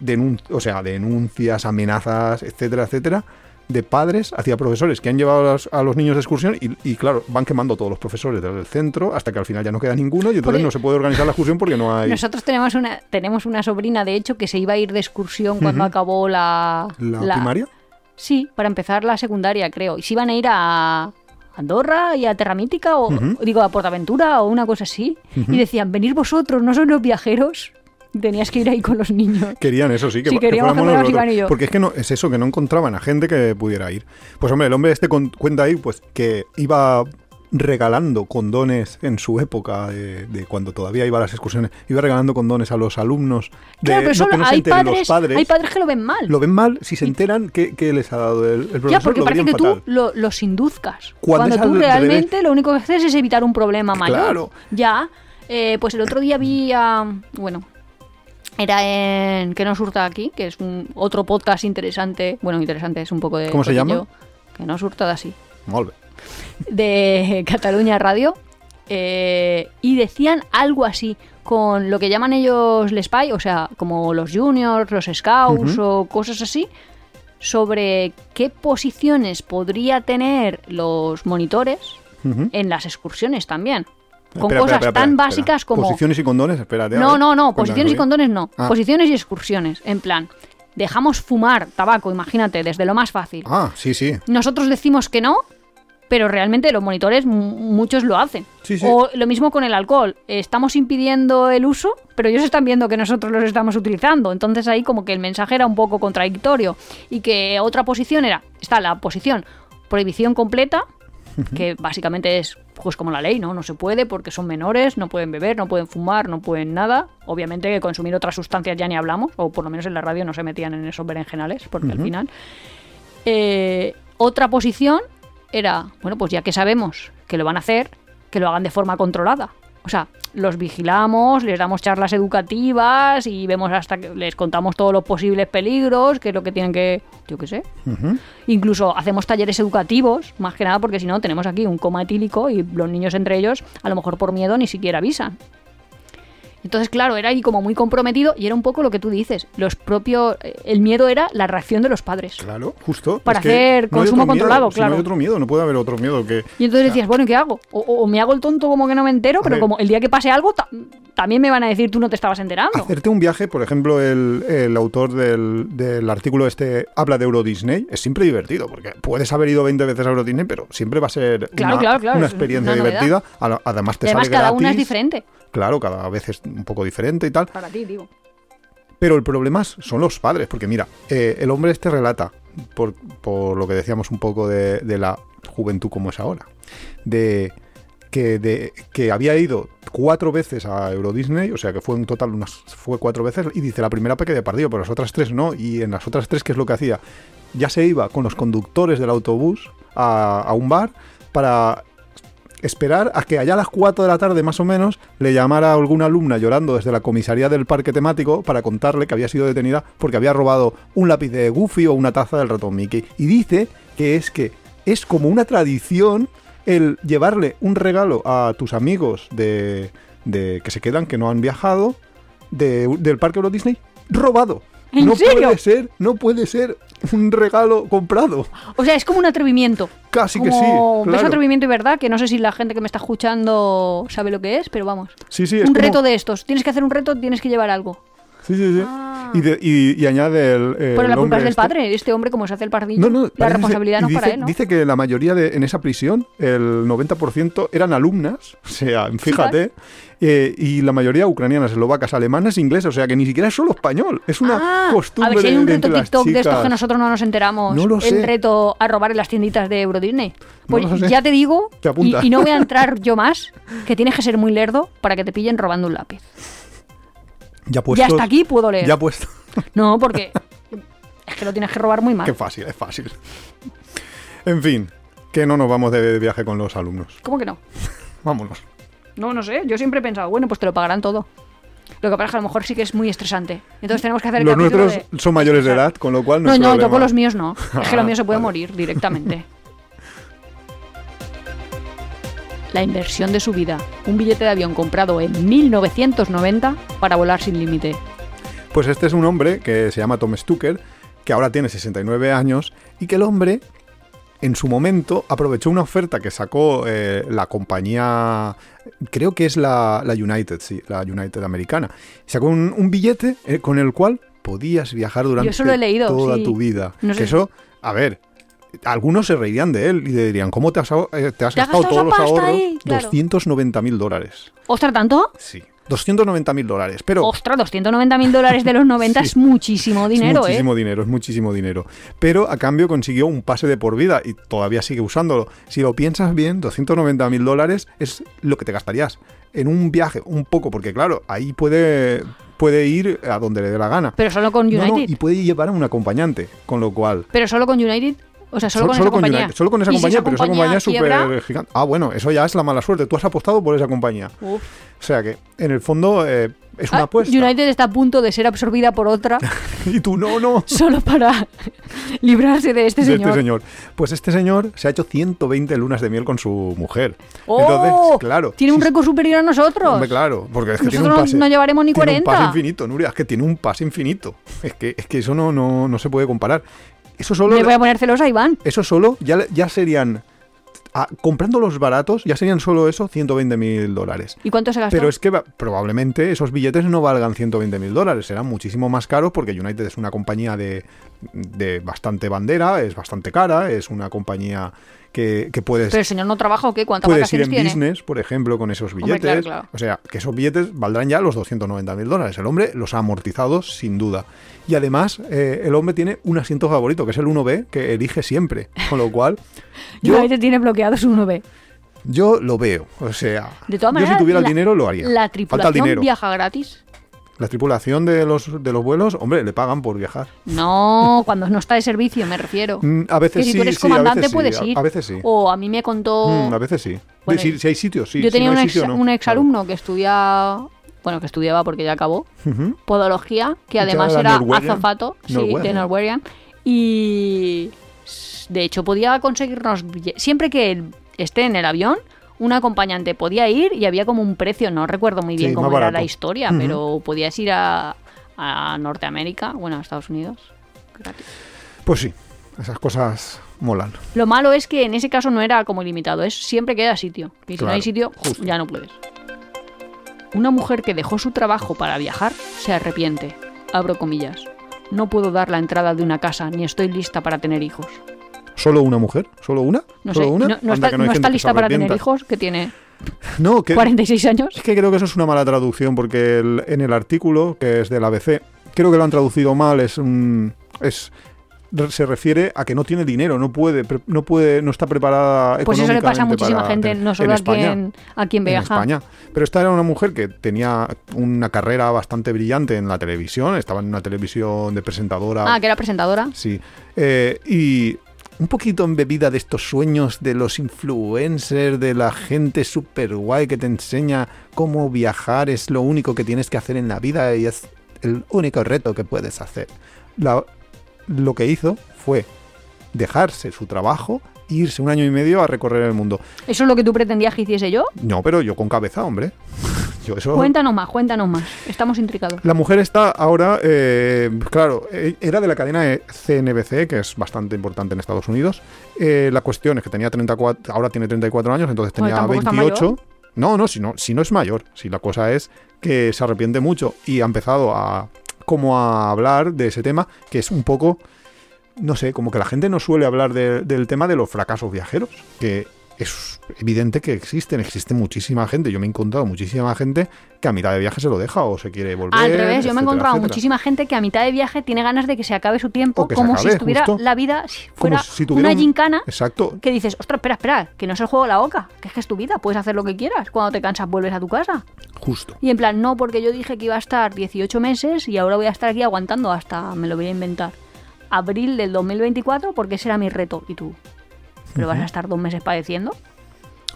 denun- o sea, denuncias, amenazas, etcétera, etcétera, de padres hacia profesores que han llevado a los, a los niños de excursión y, y, claro, van quemando todos los profesores del centro hasta que al final ya no queda ninguno y entonces Porque- no se puede organizar la excursión porque no hay Nosotros tenemos una, tenemos una sobrina, de hecho, que se iba a ir de excursión cuando acabó la... la, primaria. Sí, para empezar la secundaria, creo. Y se iban a ir a Andorra y a Terra Mítica, o digo, a Portaventura o una cosa así. Y decían, venir vosotros, no son los viajeros. Tenías que ir ahí con los niños. Querían eso, sí, que, Sí, que queríamos fuéramos y yo. Porque es que no, es eso, que no encontraban a gente que pudiera ir. Pues hombre, el hombre este con- cuenta ahí pues que iba regalando condones en su época de, de cuando todavía iba a las excursiones, iba regalando condones a los alumnos. De, Claro, pero no, hay, padres, los padres. hay padres que lo ven mal. Lo ven mal si se enteran que, que les ha dado el, el profesor. ya, porque lo parece que tú lo- los induzcas. Cuando tú al realmente lo único que haces es evitar un problema mayor. Claro. Ya, eh, pues el otro día vi a... Bueno, era en Que no surta aquí, que es un otro podcast interesante. Bueno, interesante, es un poco de... ¿Cómo se llama? Que no surta de así. Molt bé. de Cataluña Radio eh, y decían algo así con lo que llaman ellos el spy, o sea, como los juniors, los scouts o cosas así, sobre qué posiciones podría tener los monitores en las excursiones también. Con Espera, cosas espera, espera, tan básicas como... Posiciones y condones, espérate. No, no, no, posiciones y condones no. Ah. Posiciones y excursiones. En plan, dejamos fumar tabaco, imagínate, desde lo más fácil. Ah, sí, sí. Nosotros decimos que no, pero realmente los monitores mu- muchos lo hacen. Sí, sí. O lo mismo con el alcohol. Estamos impidiendo el uso, pero ellos están viendo que nosotros los estamos utilizando. Entonces ahí como que el mensaje era un poco contradictorio. Y que otra posición era, está la posición prohibición completa, que básicamente es pues como la ley, ¿no? No se puede porque son menores, no pueden beber, no pueden fumar, no pueden nada. Obviamente que consumir otras sustancias ya ni hablamos, o por lo menos en la radio no se metían en esos berenjenales, porque al final eh, otra posición era, bueno, pues ya que sabemos que lo van a hacer, que lo hagan de forma controlada. O sea, los vigilamos, les damos charlas educativas y vemos hasta que les contamos todos los posibles peligros, que es lo que tienen que, yo qué sé. Incluso hacemos talleres educativos, más que nada porque si no tenemos aquí un coma etílico y los niños entre ellos, a lo mejor por miedo, ni siquiera avisan. Entonces, claro, era ahí como muy comprometido y era un poco lo que tú dices. Los propios. eh, El miedo era la reacción de los padres. Claro, justo. Para Es hacer no consumo miedo, controlado, si claro. No hay otro miedo, no puede haber otro miedo que. Y entonces decías, bueno, ¿y ¿qué hago? O, o me hago el tonto como que no me entero, pero como el día que pase algo, ta- también me van a decir tú no te estabas enterando. Hacerte un viaje, por ejemplo, el, el autor del, del artículo este habla de Euro Disney, es siempre divertido, porque puedes haber ido 20 veces a Euro Disney, pero siempre va a ser Claro, una, claro, claro, una experiencia una divertida. Además, te además, sale cada una es diferente. Claro, cada vez es un poco diferente y tal. Para ti, digo. Pero el problema son los padres, porque mira, eh, el hombre este relata, por, por lo que decíamos un poco de, de la juventud como es ahora, de que, de que había ido cuatro veces a Euro Disney, o sea que fue en total unas fue cuatro veces, y dice la primera peque de partido, pero las otras tres no, y en las otras tres, ¿qué es lo que hacía? Ya se iba con los conductores del autobús a, a un bar para esperar a que allá a las 4 de la tarde más o menos le llamara a alguna alumna llorando desde la comisaría del parque temático para contarle que había sido detenida porque había robado un lápiz de Goofy o una taza del ratón Mickey. Y dice que es que es como una tradición el llevarle un regalo a tus amigos de, de que se quedan, que no han viajado, de- del parque Euro Disney, robado. ¿En no serio? puede ser, no puede ser un regalo comprado. O sea, es como un atrevimiento. Casi que sí. claro. atrevimiento y verdad, que no sé si la gente que me está escuchando sabe lo que es, pero vamos. Sí, sí, es un como- reto de estos. Tienes que hacer un reto, tienes que llevar algo. Sí, sí, sí. Ah. Y, de- y- y añade el. el Pero la culpa es del este- padre. Este hombre, como se hace el pardillo, No, no, la responsabilidad no es para él, ¿no? Dice que la mayoría de, en esa prisión, el 90% eran alumnas, o sea, fíjate, eh, y la mayoría ucranianas, eslovacas, alemanas, inglesas, o sea, que ni siquiera es solo español, es una Ah, costumbre a ver si hay un reto TikTok de estos que nosotros no nos enteramos. No lo El sé. reto a robar en las tienditas de Euro Disney. Pues ya te digo, Te y, apunta. y no voy a entrar yo más, que tienes que ser muy lerdo para que te pillen robando un lápiz. Ya, ya puestos- hasta aquí puedo leer. Ya puesto. No, porque es que lo tienes que robar muy mal. Qué fácil, es fácil. En fin, que no nos vamos de viaje con los alumnos. ¿Cómo que no? Vámonos. No, no sé. Yo siempre he pensado, bueno, pues te lo pagarán todo. Lo que pasa es que a lo mejor sí que es muy estresante. Entonces tenemos que hacer el Los nuestros de- son mayores de edad, con lo cual no, No, es no, yo problema. con los míos no. Es que los míos se pueden Vale. morir directamente. La inversión de su vida. Un billete de avión comprado en 1990 para volar sin límite. Pues este es un hombre que se llama Tom Stucker, que ahora tiene 69 años, y que el hombre, en su momento, aprovechó una oferta que sacó eh, la compañía, creo que es la, la United, sí, la United americana. Sacó un, un billete eh, con el cual podías viajar durante he leído, toda sí. tu vida. No sé que eso, a ver... Algunos se reirían de él y le dirían, ¿cómo te has, eh, te has ¿Te has gastado todos los ahorros? ahí? Claro. 290 mil dólares. ¿Ostras, tanto? Sí, 290 mil dólares. Pero Ostras, 290 mil dólares de los 90 Sí. es muchísimo dinero, es ¿eh? muchísimo dinero, es muchísimo dinero. Pero a cambio consiguió un pase de por vida y todavía sigue usándolo. Si lo piensas bien, 290 mil dólares es lo que te gastarías en un viaje, un poco, porque claro, ahí puede, puede ir a donde le dé la gana. Pero solo con No, United. no, y puede llevar a un acompañante, con lo cual... Pero solo con United. O sea, solo, Sol- con esa compañía. United, solo con esa ¿Y si compañía, pero esa compañía es súper gigante. Ah, bueno, eso ya es la mala suerte. Tú has apostado por esa compañía. Uf. O sea que, en el fondo, eh, es una Ah, apuesta. United está a punto de ser absorbida por otra Y tú, no, no. solo para librarse de este de señor. este señor. Pues este señor se ha hecho 120 lunas de miel con su mujer. ¡Oh! Entonces, claro. Tiene un récord superior a nosotros. Hombre, claro, porque es que tiene un Nosotros pase. no llevaremos ni tiene un 40. pase infinito, Nuria, es que tiene un pase infinito. Es que, es que eso no, no, no se puede comparar. Eso solo, Le voy a poner celosa a Iván. eso solo ya, ya serían. comprando los baratos, ya serían solo eso 120 mil dólares. ¿Y cuánto se gastó? Pero es que va- probablemente esos billetes no valgan 120 mil dólares, serán muchísimo más caros porque United es una compañía de, de bastante bandera, es bastante cara, es una compañía que, que puedes, Pero el señor no trabaja o qué? ¿Cuántas puedes ir en tiene? business, por ejemplo, con esos Hombre, billetes. claro, claro. O sea, que esos billetes valdrán ya los 290 mil dólares. El hombre los ha amortizado sin duda. Y además, eh, el hombre tiene un asiento favorito, que es el 1B, que elige siempre. Con lo cual, yo, United tiene bloqueado su 1B. yo lo veo. O sea, De todas yo maneras, si tuviera el dinero lo haría. La Falta el tripulación dinero. viaja gratis. La tripulación de los, de los vuelos, hombre, le pagan por viajar. No, cuando no está de servicio, me refiero. Mm, A veces que si sí, tú eres sí, comandante sí, puedes ir. A veces sí. O a mí me contó... Mm, a veces sí. Bueno, si, si hay sitios, sí. yo Si tenía no un, ex, sitio, no. un exalumno que estudia... Bueno, que estudiaba porque ya acabó. Podología, que además era Norwegian. azafato sí, de Norwegian. Norwegian. Y... De hecho, podía conseguirnos... Siempre que él esté en el avión, un acompañante podía ir y había como un precio, no recuerdo muy bien Sí, cómo era barato. la historia, pero podías ir a, a Norteamérica, bueno, a Estados Unidos. gratis. Pues sí, esas cosas molan. Lo malo es que en ese caso no era como ilimitado, es siempre que haya sitio. Y si no hay sitio, justo. ya no puedes. Una mujer que dejó su trabajo para viajar se arrepiente. Abro comillas. No puedo dar la entrada de una casa ni estoy lista para tener hijos. ¿Solo una mujer? ¿Solo una? No ¿Solo sé, una? no, está, no lista para tener hijos, que tiene No, que, 46 años. Es que creo que eso es una mala traducción porque el- en el artículo, que es del ABC, creo que lo han traducido mal, es un... Es, se refiere a que no tiene dinero, no puede, no puede, no está preparada Pues eso le pasa a muchísima gente, no solo a quien, a quien en viaja. España. Pero esta era una mujer que tenía una carrera bastante brillante en la televisión, estaba en una televisión de presentadora. Ah, que era presentadora. Sí. Eh, y un poquito embebida de estos sueños de los influencers, de la gente super guay que te enseña cómo viajar es lo único que tienes que hacer en la vida y es el único reto que puedes hacer. La- lo que hizo fue dejarse su trabajo e irse un año y medio a recorrer el mundo. ¿Eso es lo que tú pretendías que hiciese yo? No, pero yo con cabeza, hombre. Yo eso... Cuéntanos más, cuéntanos más. Estamos intricados. La mujer está ahora, eh, claro, eh, era de la cadena de CNBC, que es bastante importante en Estados Unidos. Eh, la cuestión es que tenía 34, ahora tiene 34 años, entonces tenía tampoco está 28. No, no si, no, si no es mayor. Si la cosa es que se arrepiente mucho y ha empezado a como a hablar de ese tema, que es un poco, no sé, como que la gente no suele hablar de- del tema de los fracasos viajeros, que es evidente que existen, existe muchísima gente. Yo me he encontrado muchísima gente que a mitad de viaje se lo deja o se quiere volver. Al revés, yo me he etcétera, encontrado etcétera. muchísima gente que a mitad de viaje tiene ganas de que se acabe su tiempo, como si estuviera justo. la vida si Como fuera si tuviera una un- gincana Exacto. que dices, ostras, espera, espera, que no es el juego de la boca, que es que es tu vida, puedes hacer lo que quieras. Cuando te cansas vuelves a tu casa. Justo. Y en plan, no, porque yo dije que iba a estar 18 meses y ahora voy a estar aquí aguantando hasta, me lo voy a inventar, abril del 2024 porque ese era mi reto. Y tú, ¿pero vas a estar dos meses padeciendo?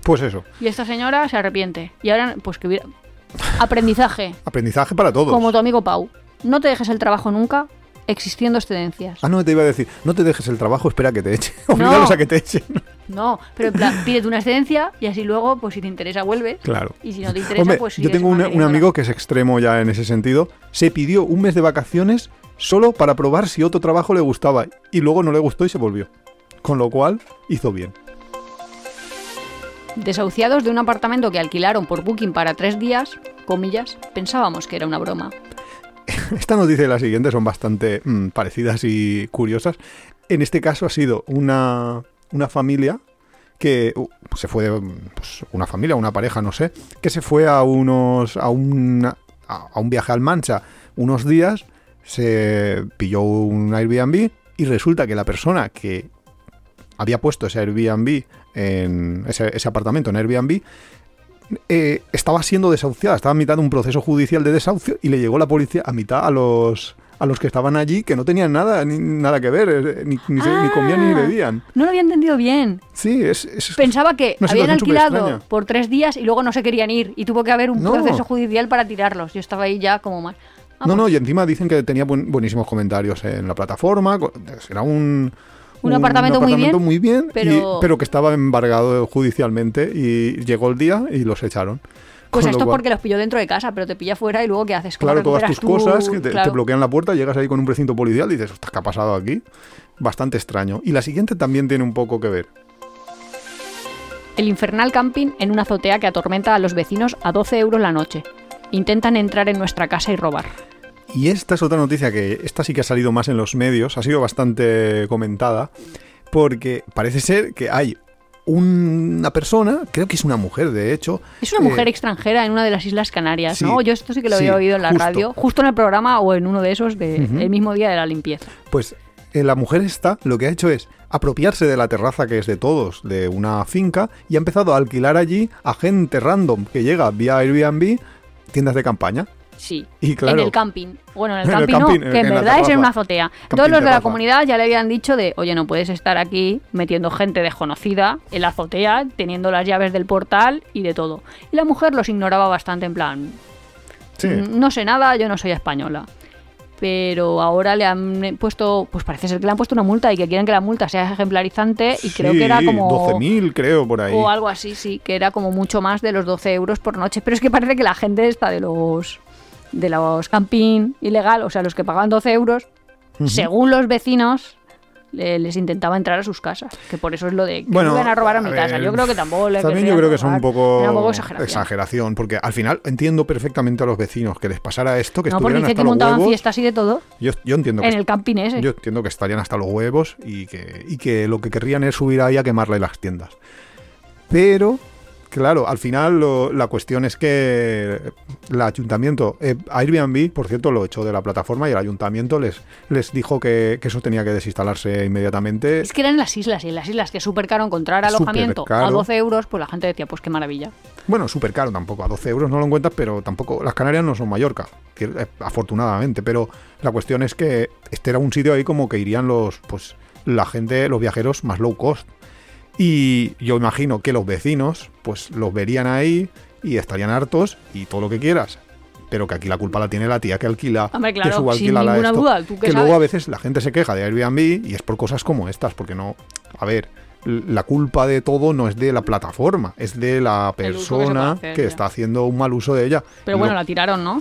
Pues eso. Y esta señora se arrepiente. Y ahora, pues que hubiera... Aprendizaje, Aprendizaje para todos. como tu amigo Pau. No te dejes el trabajo nunca existiendo excedencias. Ah, no, te iba a decir, no te dejes el trabajo, espera que te echen. Oblígalos a que te echen. No, pero en plan, pídete una excedencia y así luego, pues si te interesa, vuelves. Claro. Y si no te interesa, Hombre, pues yo tengo un, un amigo que es extremo ya en ese sentido. Se pidió un mes de vacaciones solo para probar si otro trabajo le gustaba. Y luego no le gustó y se volvió. Con lo cual, hizo bien. Desahuciados de un apartamento que alquilaron por Booking para tres días, comillas, pensábamos que era una broma. Esta noticia y la siguiente son bastante mm, parecidas y curiosas. En este caso ha sido una, una familia que uh, se fue, de, pues, una familia, una pareja, no sé, que se fue a unos a un, a, a un viaje al Mancha unos días, se pilló un Airbnb y resulta que la persona que había puesto ese Airbnb en ese, ese apartamento en Airbnb eh, estaba siendo desahuciada, estaba a mitad de un proceso judicial de desahucio y le llegó la policía a mitad a los a los que estaban allí que no tenían nada ni nada que ver, eh, ni, ni, se- ni comían ni Ah. bebían. No lo había entendido bien. Sí, es, es- Pensaba que habían alquilado por tres días y luego no se querían ir y tuvo que haber un No. proceso judicial para tirarlos. Yo estaba ahí ya como mal. Ah, no, pues, no, y encima dicen que tenía buen- buenísimos comentarios en la plataforma, era un Un apartamento muy bien, muy bien, y- pero- que estaba embargado judicialmente y llegó el día y los echaron. Pues Con esto cual- porque los pilló dentro de casa, pero te pilla fuera y luego ¿qué haces? ¿Cómo Claro, todas tus cosas que te, te bloquean la puerta, llegas ahí con un precinto policial y dices, ostras, ¿qué ha pasado aquí? Bastante extraño. Y la siguiente también tiene un poco que ver. El infernal camping en una azotea que atormenta a los vecinos a 12 euros la noche. Intentan entrar en nuestra casa y robar. Y esta es otra noticia que esta sí que ha salido más en los medios, ha sido bastante comentada, porque parece ser que hay una persona, creo que es una mujer de hecho. Es una mujer eh, extranjera en una de las Islas Canarias, sí, ¿no? Yo esto sí que lo sí, había oído en la justo. radio, justo en el programa o en uno de esos de Ujú. el mismo día de la limpieza. Pues eh, la mujer esta lo que ha hecho es apropiarse de la terraza que es de todos, de una finca, y ha empezado a alquilar allí a gente random que llega vía Airbnb tiendas de campaña. Sí. Y claro, En el camping. Bueno, en el En el camping, no, en- que en, verdad es en una azotea. Camping Todos los de la comunidad ya le habían dicho de, oye, no puedes estar aquí metiendo gente desconocida en la azotea, teniendo las llaves del portal y de todo. Y la mujer los ignoraba bastante en plan, sí, "Mm, no sé nada, yo no soy española. pero ahora le han puesto, pues parece ser que le han puesto una multa y que quieren que la multa sea ejemplarizante y creo que era Sí, como... 12.000 creo por ahí. O algo así, sí, que era como mucho más de los 12 euros por noche. Pero es que parece que la gente está de los de los camping ilegal, o sea, los que pagaban 12 euros, según los vecinos, le- les intentaba entrar a sus casas. Que por eso es lo de que Bueno, iban a robar a mi a casa. ver, Yo creo que tampoco le También yo creo que son un poco, Era un poco exageración. exageración, porque al final entiendo perfectamente a los vecinos que les pasara esto, que No, porque estuvieran dice hasta que los montaban huevos. fiestas y de todo Yo, yo entiendo que en el camping ese. Yo entiendo que estarían hasta los huevos y que, y que lo que querrían es subir ahí a quemarle las tiendas. Pero, claro, al final lo- la cuestión es que el ayuntamiento, eh, Airbnb, por cierto, lo echó de la plataforma y el ayuntamiento les, les dijo que, que eso tenía que desinstalarse inmediatamente. Es que eran en las islas, y en las islas que es súper caro encontrar alojamiento a supercaro. 12 euros, pues la gente decía, pues qué maravilla. Bueno, súper caro tampoco, a 12 euros no lo encuentras, pero tampoco, las Canarias no son Mallorca, eh, afortunadamente, pero la cuestión es que este era un sitio ahí como que irían los, pues, la gente, los viajeros más low cost. Y yo imagino que los vecinos, pues los verían ahí y estarían hartos y todo lo que quieras. Pero que aquí la culpa la tiene la tía que alquila, Hombre, que claro, subalquila la esto. duda, ¿tú qué que luego a veces la gente se queja de Airbnb y es por cosas como estas, porque no, a ver, la culpa de todo no es de la plataforma, es de la que persona hacer, que está haciendo un mal uso de ella. Pero Lo- bueno, la tiraron, ¿no?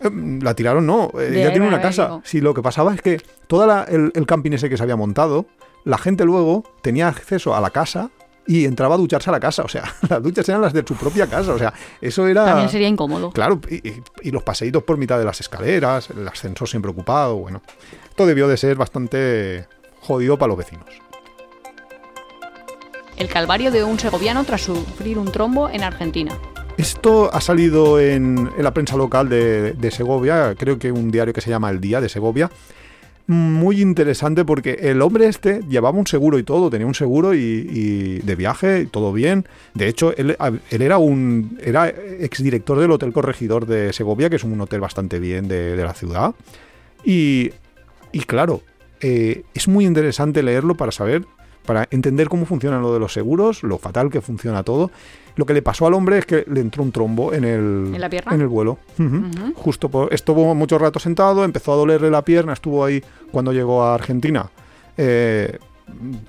eh, la tiraron, no. eh, De ella tiene una casa. Sí, lo que pasaba es que todo el, el camping ese que se había montado, la gente luego tenía acceso a la casa y entraba a ducharse a la casa. O sea, las duchas eran las de su propia casa. O sea, eso era. También sería incómodo. Claro, y, y- y los paseitos por mitad de las escaleras, el ascensor siempre ocupado, bueno. Esto debió de ser bastante jodido para los vecinos. El calvario de un segoviano tras sufrir un trombo en Argentina. Esto ha salido en, en la prensa local de, de Segovia, creo que un diario que se llama El Día de Segovia. Muy interesante porque el hombre este llevaba un seguro y todo, tenía un seguro y, de viaje, y todo bien. De hecho, él, era un era exdirector del Hotel Corregidor de Segovia, que es un hotel bastante bien de, de la ciudad. Y, y claro, eh, es muy interesante leerlo para saber, para entender cómo funciona lo de los seguros, lo fatal que funciona todo. Lo que le pasó al hombre es que le entró un trombo en el, ¿En la pierna? en el vuelo. Justo por, estuvo mucho rato sentado, empezó a dolerle la pierna, estuvo ahí cuando llegó a Argentina. Eh,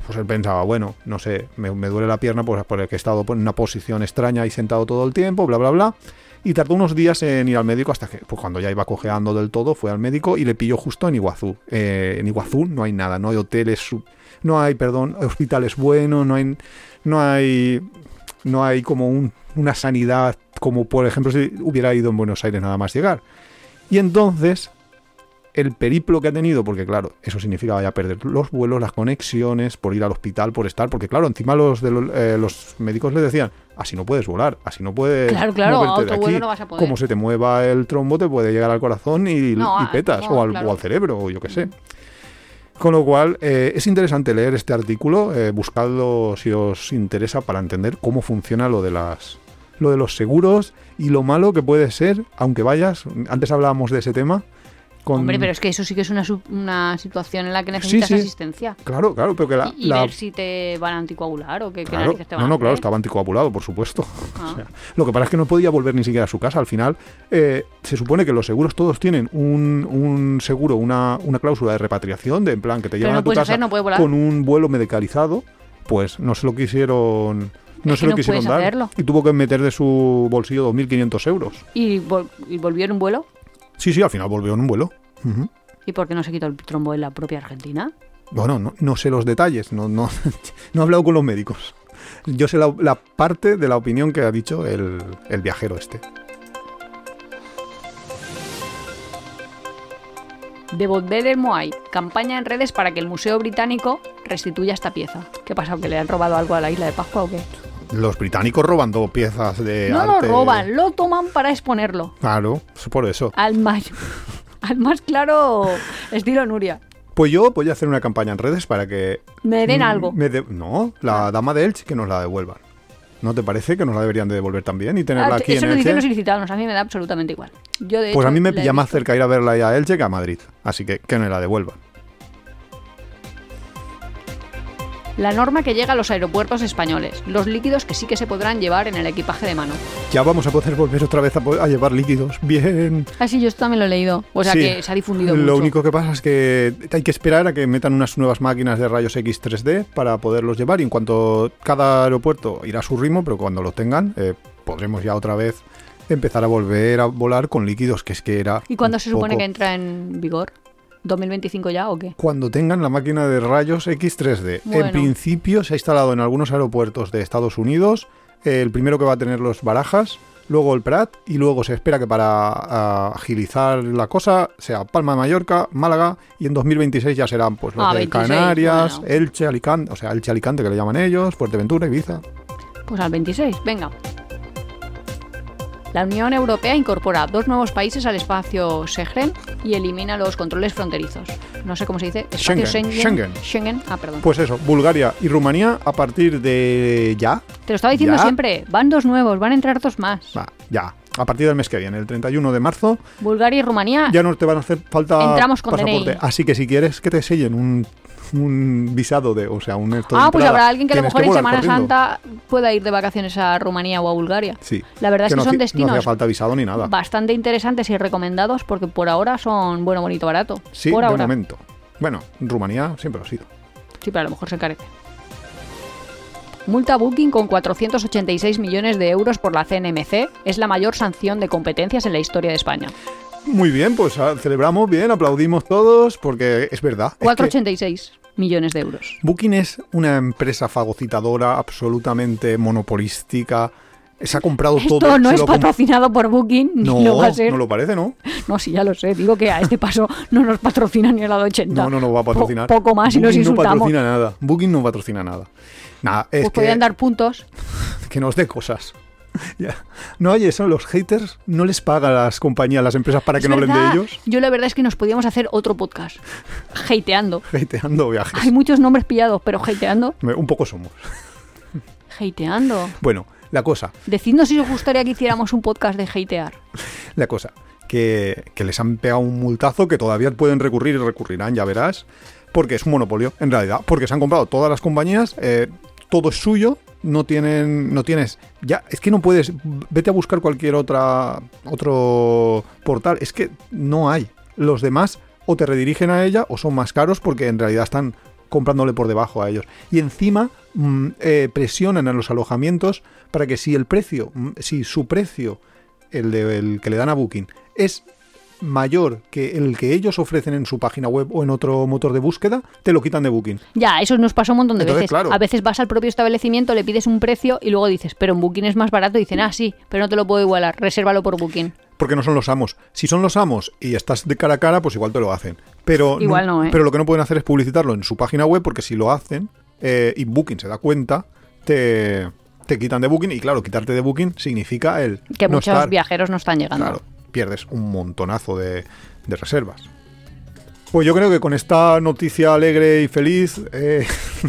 pues él pensaba, bueno, no sé, me, me duele la pierna por, por el que he estado en una posición extraña y sentado todo el tiempo, bla, bla, bla. Y tardó unos días en ir al médico hasta que, pues cuando ya iba cojeando del todo, fue al médico y le pilló justo en Iguazú. Eh, en Iguazú no hay nada, no hay hoteles, no hay, perdón, hospitales buenos, no hay, no hay, no hay como un- una sanidad como por ejemplo si hubiera ido en Buenos Aires nada más llegar. Y entonces el periplo que ha tenido, porque claro, eso significa vaya a perder los vuelos, las conexiones, por ir al hospital, por estar, porque claro, encima los de los, eh, los médicos le decían, así no puedes volar, así no puedes Claro, claro, moverte a de otro aquí. vuelo no vas a poder". Como se te mueva el trombo te puede llegar al corazón y, No, y a- petas, no, o, al, claro. o al cerebro, o yo qué sé. Con lo cual, eh, es interesante leer este artículo, eh, buscadlo si os interesa para entender cómo funciona lo de las lo de los seguros y lo malo que puede ser, aunque vayas, antes hablábamos de ese tema, con... Hombre, pero es que eso sí que es una, una situación en la que necesitas sí. asistencia. Claro, claro, pero que la... Y, y la- ver si te van a anticoagular o qué, qué Claro, te van no, a no, claro, estaba anticoagulado, por supuesto. Ah. O sea, lo que pasa es que no podía volver ni siquiera a su casa. Al final, eh, se supone que los seguros todos tienen un, un seguro, una, una cláusula de repatriación, de en plan que te llevan no a tu casa hacer, no con un vuelo medicalizado. Pues no se lo quisieron. No Es se que lo no quisieron dar. hacerlo. Y tuvo que meter de su bolsillo 2.500 euros. ¿Y, vol- y volvió en un vuelo? Sí, sí, al final volvió en un vuelo. ¿Y por qué no se quitó el trombo en la propia Argentina? Bueno, no, no sé los detalles, no, no, no he hablado con los médicos. Yo sé la, la parte de la opinión que ha dicho el, el viajero este. Devolver el Moai. Campaña en redes para que el Museo Británico restituya esta pieza. ¿Qué pasa? ¿Que le han robado algo a la isla de Pascua o qué? Los británicos robando piezas de No lo roban, lo toman para exponerlo. Claro, es por eso. Al más, al más claro estilo Nuria. Pues yo voy a hacer una campaña en redes para que... Me den algo. me de- no, la dama de Elche que nos la devuelvan. ¿No te parece que nos la deberían de devolver también y tenerla Ah, aquí eso en lo dicen los ilicitanos, a mí me da absolutamente igual. Yo de Pues a mí me pilla más cerca ir a verla a Elche que a Madrid. Así que que me la devuelvan. La norma que llega a los aeropuertos españoles. Los líquidos que sí que se podrán llevar en el equipaje de mano. Ya vamos a poder volver otra vez a, llevar líquidos. Bien. Ah, sí, yo esto también lo he leído. O sea Sí. que se ha difundido Lo mucho. único que pasa es que hay que esperar a que metan unas nuevas máquinas de rayos X 3D para poderlos llevar y en cuanto cada aeropuerto irá a su ritmo, pero cuando lo tengan eh, podremos ya otra vez empezar a volver a volar con líquidos, que es que era... ¿Y cuándo se supone poco- que entra en vigor? ¿2025 ya o qué? Cuando tengan la máquina de rayos X 3D. Bueno. En principio se ha instalado en algunos aeropuertos de Estados Unidos. El primero que va a tener los Barajas, luego el Prat y luego se espera que para ah, agilizar la cosa sea Palma de Mallorca, Málaga y en 2026 ya serán pues los Ah, de 26, Canarias, bueno. Elche, Alicante, o sea, Elche Alicante que le llaman ellos, Fuerteventura, Ibiza. Pues al 26, venga. La Unión Europea incorpora dos nuevos países al espacio Schengen y elimina los controles fronterizos. No sé cómo se dice. Schengen, Schengen. Schengen. Schengen. Ah, perdón. Pues eso, Bulgaria y Rumanía a partir de ya, Te lo estaba diciendo ¿Ya? siempre. Van dos nuevos, van a entrar dos más. va, ya, a partir del mes que viene, el 31 de marzo, Bulgaria y Rumanía. ya no te van a hacer falta Entramos con pasaporte. DNI. Así que si quieres que te sellen un, un visado de, o sea, un esto de Ah, pues habrá alguien que a lo mejor en Semana corriendo. Santa pueda ir de vacaciones a Rumanía o a Bulgaria. Sí. La verdad es que no son No destinos hacía falta visado ni nada. bastante interesantes y recomendados porque por ahora son bueno, bonito, barato. Sí, por de ahora. momento. Bueno, Rumanía siempre lo ha sido. Sí, pero a lo mejor se encarece. Multa Booking con 486 millones de euros por la CNMC es la mayor sanción de competencias en la historia de España. Muy bien, pues ah, celebramos bien, aplaudimos todos, porque es verdad. es que 486 millones de euros. Booking es una empresa fagocitadora, absolutamente monopolística. Se ha comprado Esto todo. no es patrocinado por Booking, ni No, lo va a ser. no lo parece, ¿no? No, sí, ya lo sé. Digo que a este paso no nos patrocina ni el lado 80. No, no, no va a Po- patrocinar. poco más y nos no insultamos. patrocina nada. Booking no patrocina nada. Nada, es pues que, podían dar puntos. que nos dé cosas. Ya. No hay eso, los haters no les paga a las compañías, las empresas para que no hablen de ellos. Yo la verdad es que nos podíamos hacer otro podcast. Hateando. Hateando viajes. Hay muchos nombres pillados, pero hateando. Un poco somos. Hateando. Bueno, la cosa, Decidnos si os gustaría que hiciéramos un podcast de hatear. la cosa, que, que les han pegado un multazo que todavía pueden recurrir y recurrirán, ya verás, porque es un monopolio, en realidad, porque se han comprado todas las compañías, eh, todo es suyo, no tienen, no tienes, ya, es que no puedes, vete a buscar cualquier otra, otro portal, es que no hay. Los demás o te redirigen a ella o son más caros porque en realidad están comprándole por debajo a ellos. Y encima mm, eh, presionan a los alojamientos para que si el precio, mm, si su precio, el, de- el que le dan a Booking, es mayor que el que ellos ofrecen en su página web o en otro motor de búsqueda, te lo quitan de Booking. Ya, eso nos pasó un montón de Entonces, veces. claro. A veces vas al propio establecimiento, le pides un precio y luego dices, pero en Booking es más barato. Y dicen, ah, sí, pero no te lo puedo igualar, resérvalo por Booking. Porque no son los amos. Si son los amos y estás de cara a cara, pues igual te lo hacen. Pero Igual no, ¿eh? Pero lo que no pueden hacer es publicitarlo en su página web, porque si lo hacen eh, y Booking se da cuenta, te, te quitan de Booking. Y claro, quitarte de Booking significa el Que no muchos estar- viajeros no están llegando. Claro, pierdes un montonazo de, de reservas. Pues yo creo que con esta noticia alegre y feliz eh,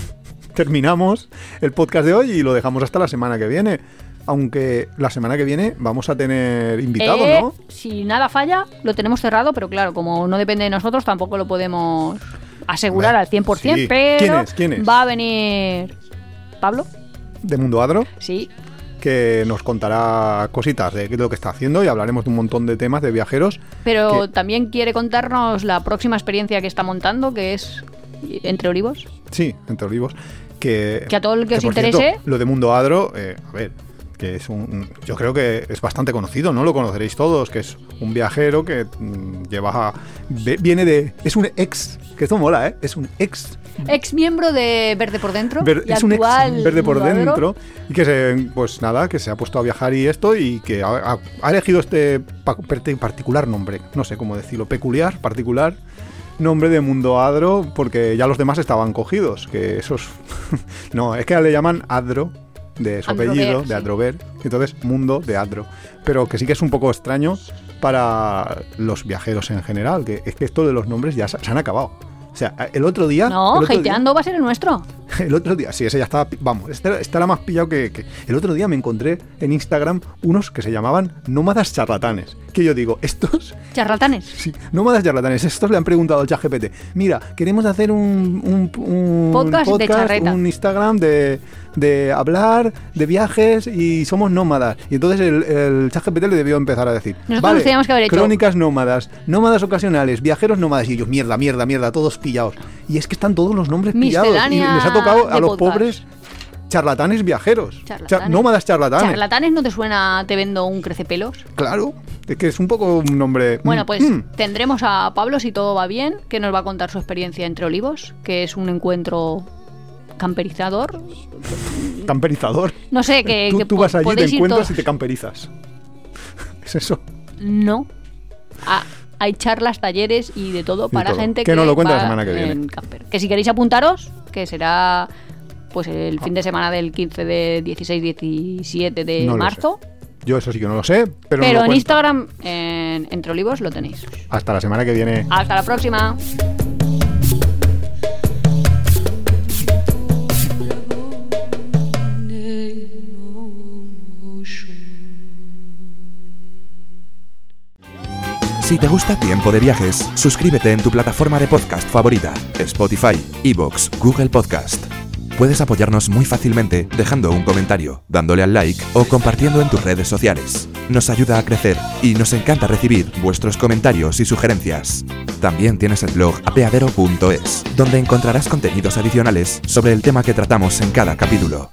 terminamos el podcast de hoy y lo dejamos hasta la semana que viene. Aunque la semana que viene vamos a tener invitado, Eh, ¿no? Si nada falla, lo tenemos cerrado, pero claro, como no depende de nosotros, tampoco lo podemos asegurar al 100%, sí. pero ¿Quién es? ¿Quién es? va a venir Pablo, De Mundo Adro, sí, que nos contará cositas de lo que está haciendo y hablaremos de un montón de temas de viajeros. pero Que- también quiere contarnos la próxima experiencia que está montando, que es Entre Olivos. Sí, entre olivos. Que, Que a todo el que os por interese- lo de Mundo Adro, eh, a ver, que es un. Yo creo que es bastante conocido, ¿no? Lo conoceréis todos, que es un viajero que mm, lleva. viene de. Es un ex. Que esto mola, ¿eh? Es un ex. Ex miembro de Verde por Dentro. ver- y es un ex verde por dentro. Y que se. Pues nada, que se ha puesto a viajar y esto. Y que ha, elegido este particular nombre. No sé cómo decirlo. Peculiar, particular. Nombre de Mundo Adro, porque ya los demás estaban cogidos. Que esos. no, es que le llaman Adro, de su apellido, sí. de Adrover. Entonces, Mundo de Adro. Pero que sí que es un poco extraño para los viajeros en general. Que es que esto de los nombres ya se han acabado. O sea, el otro día. No, día- hateando va a ser el nuestro. El otro día, sí, ese ya estaba, vamos, este, este era más pillado que, que- El otro día me encontré en Instagram unos que se llamaban nómadas charlatanes. Que yo digo, estos, Charlatanes. sí, nómadas charlatanes, estos le han preguntado al ChatGPT, mira, queremos hacer un, un, un Podcast de un Instagram de, de hablar, de viajes y somos nómadas. Y entonces el, el ChatGPT le debió empezar a decir, Nosotros vale, teníamos que haber hecho- crónicas nómadas, nómadas ocasionales, viajeros nómadas. Y ellos, mierda, mierda, mierda, todos pillados. Y es que están todos los nombres pillados. Y les ha tocado a los podcast. pobres charlatanes viajeros. Charlatanes. Nómadas charlatanes. ¿Charlatanes no te suena te vendo un crecepelos? Claro, es que es un poco un nombre. Bueno, mm, pues mm, tendremos a Pablo, si todo va bien, que nos va a contar su experiencia entre olivos, que es un encuentro camperizador. camperizador. No sé, que, tú que tú po- vas allí, te encuentras y te camperizas. es eso. No. Ah, hay charlas, talleres y de todo Y para todo. gente Que que, nos lo cuente la semana que viene. en camper. Que si queréis apuntaros, que será pues el fin de semana del 15 de 16-17 de No lo marzo. Yo eso sí que no lo sé, pero, no Pero lo en. Instagram, en Entre Olivos, lo tenéis. Hasta la semana que viene. Hasta la próxima. Si te gusta Tiempo de Viajes, suscríbete en tu plataforma de podcast favorita, Spotify, Evox, Google Podcast. Puedes apoyarnos muy fácilmente dejando un comentario, dándole al like o compartiendo en tus redes sociales. Nos ayuda a crecer y nos encanta recibir vuestros comentarios y sugerencias. También tienes el blog apeadero.es, donde encontrarás contenidos adicionales sobre el tema que tratamos en cada capítulo.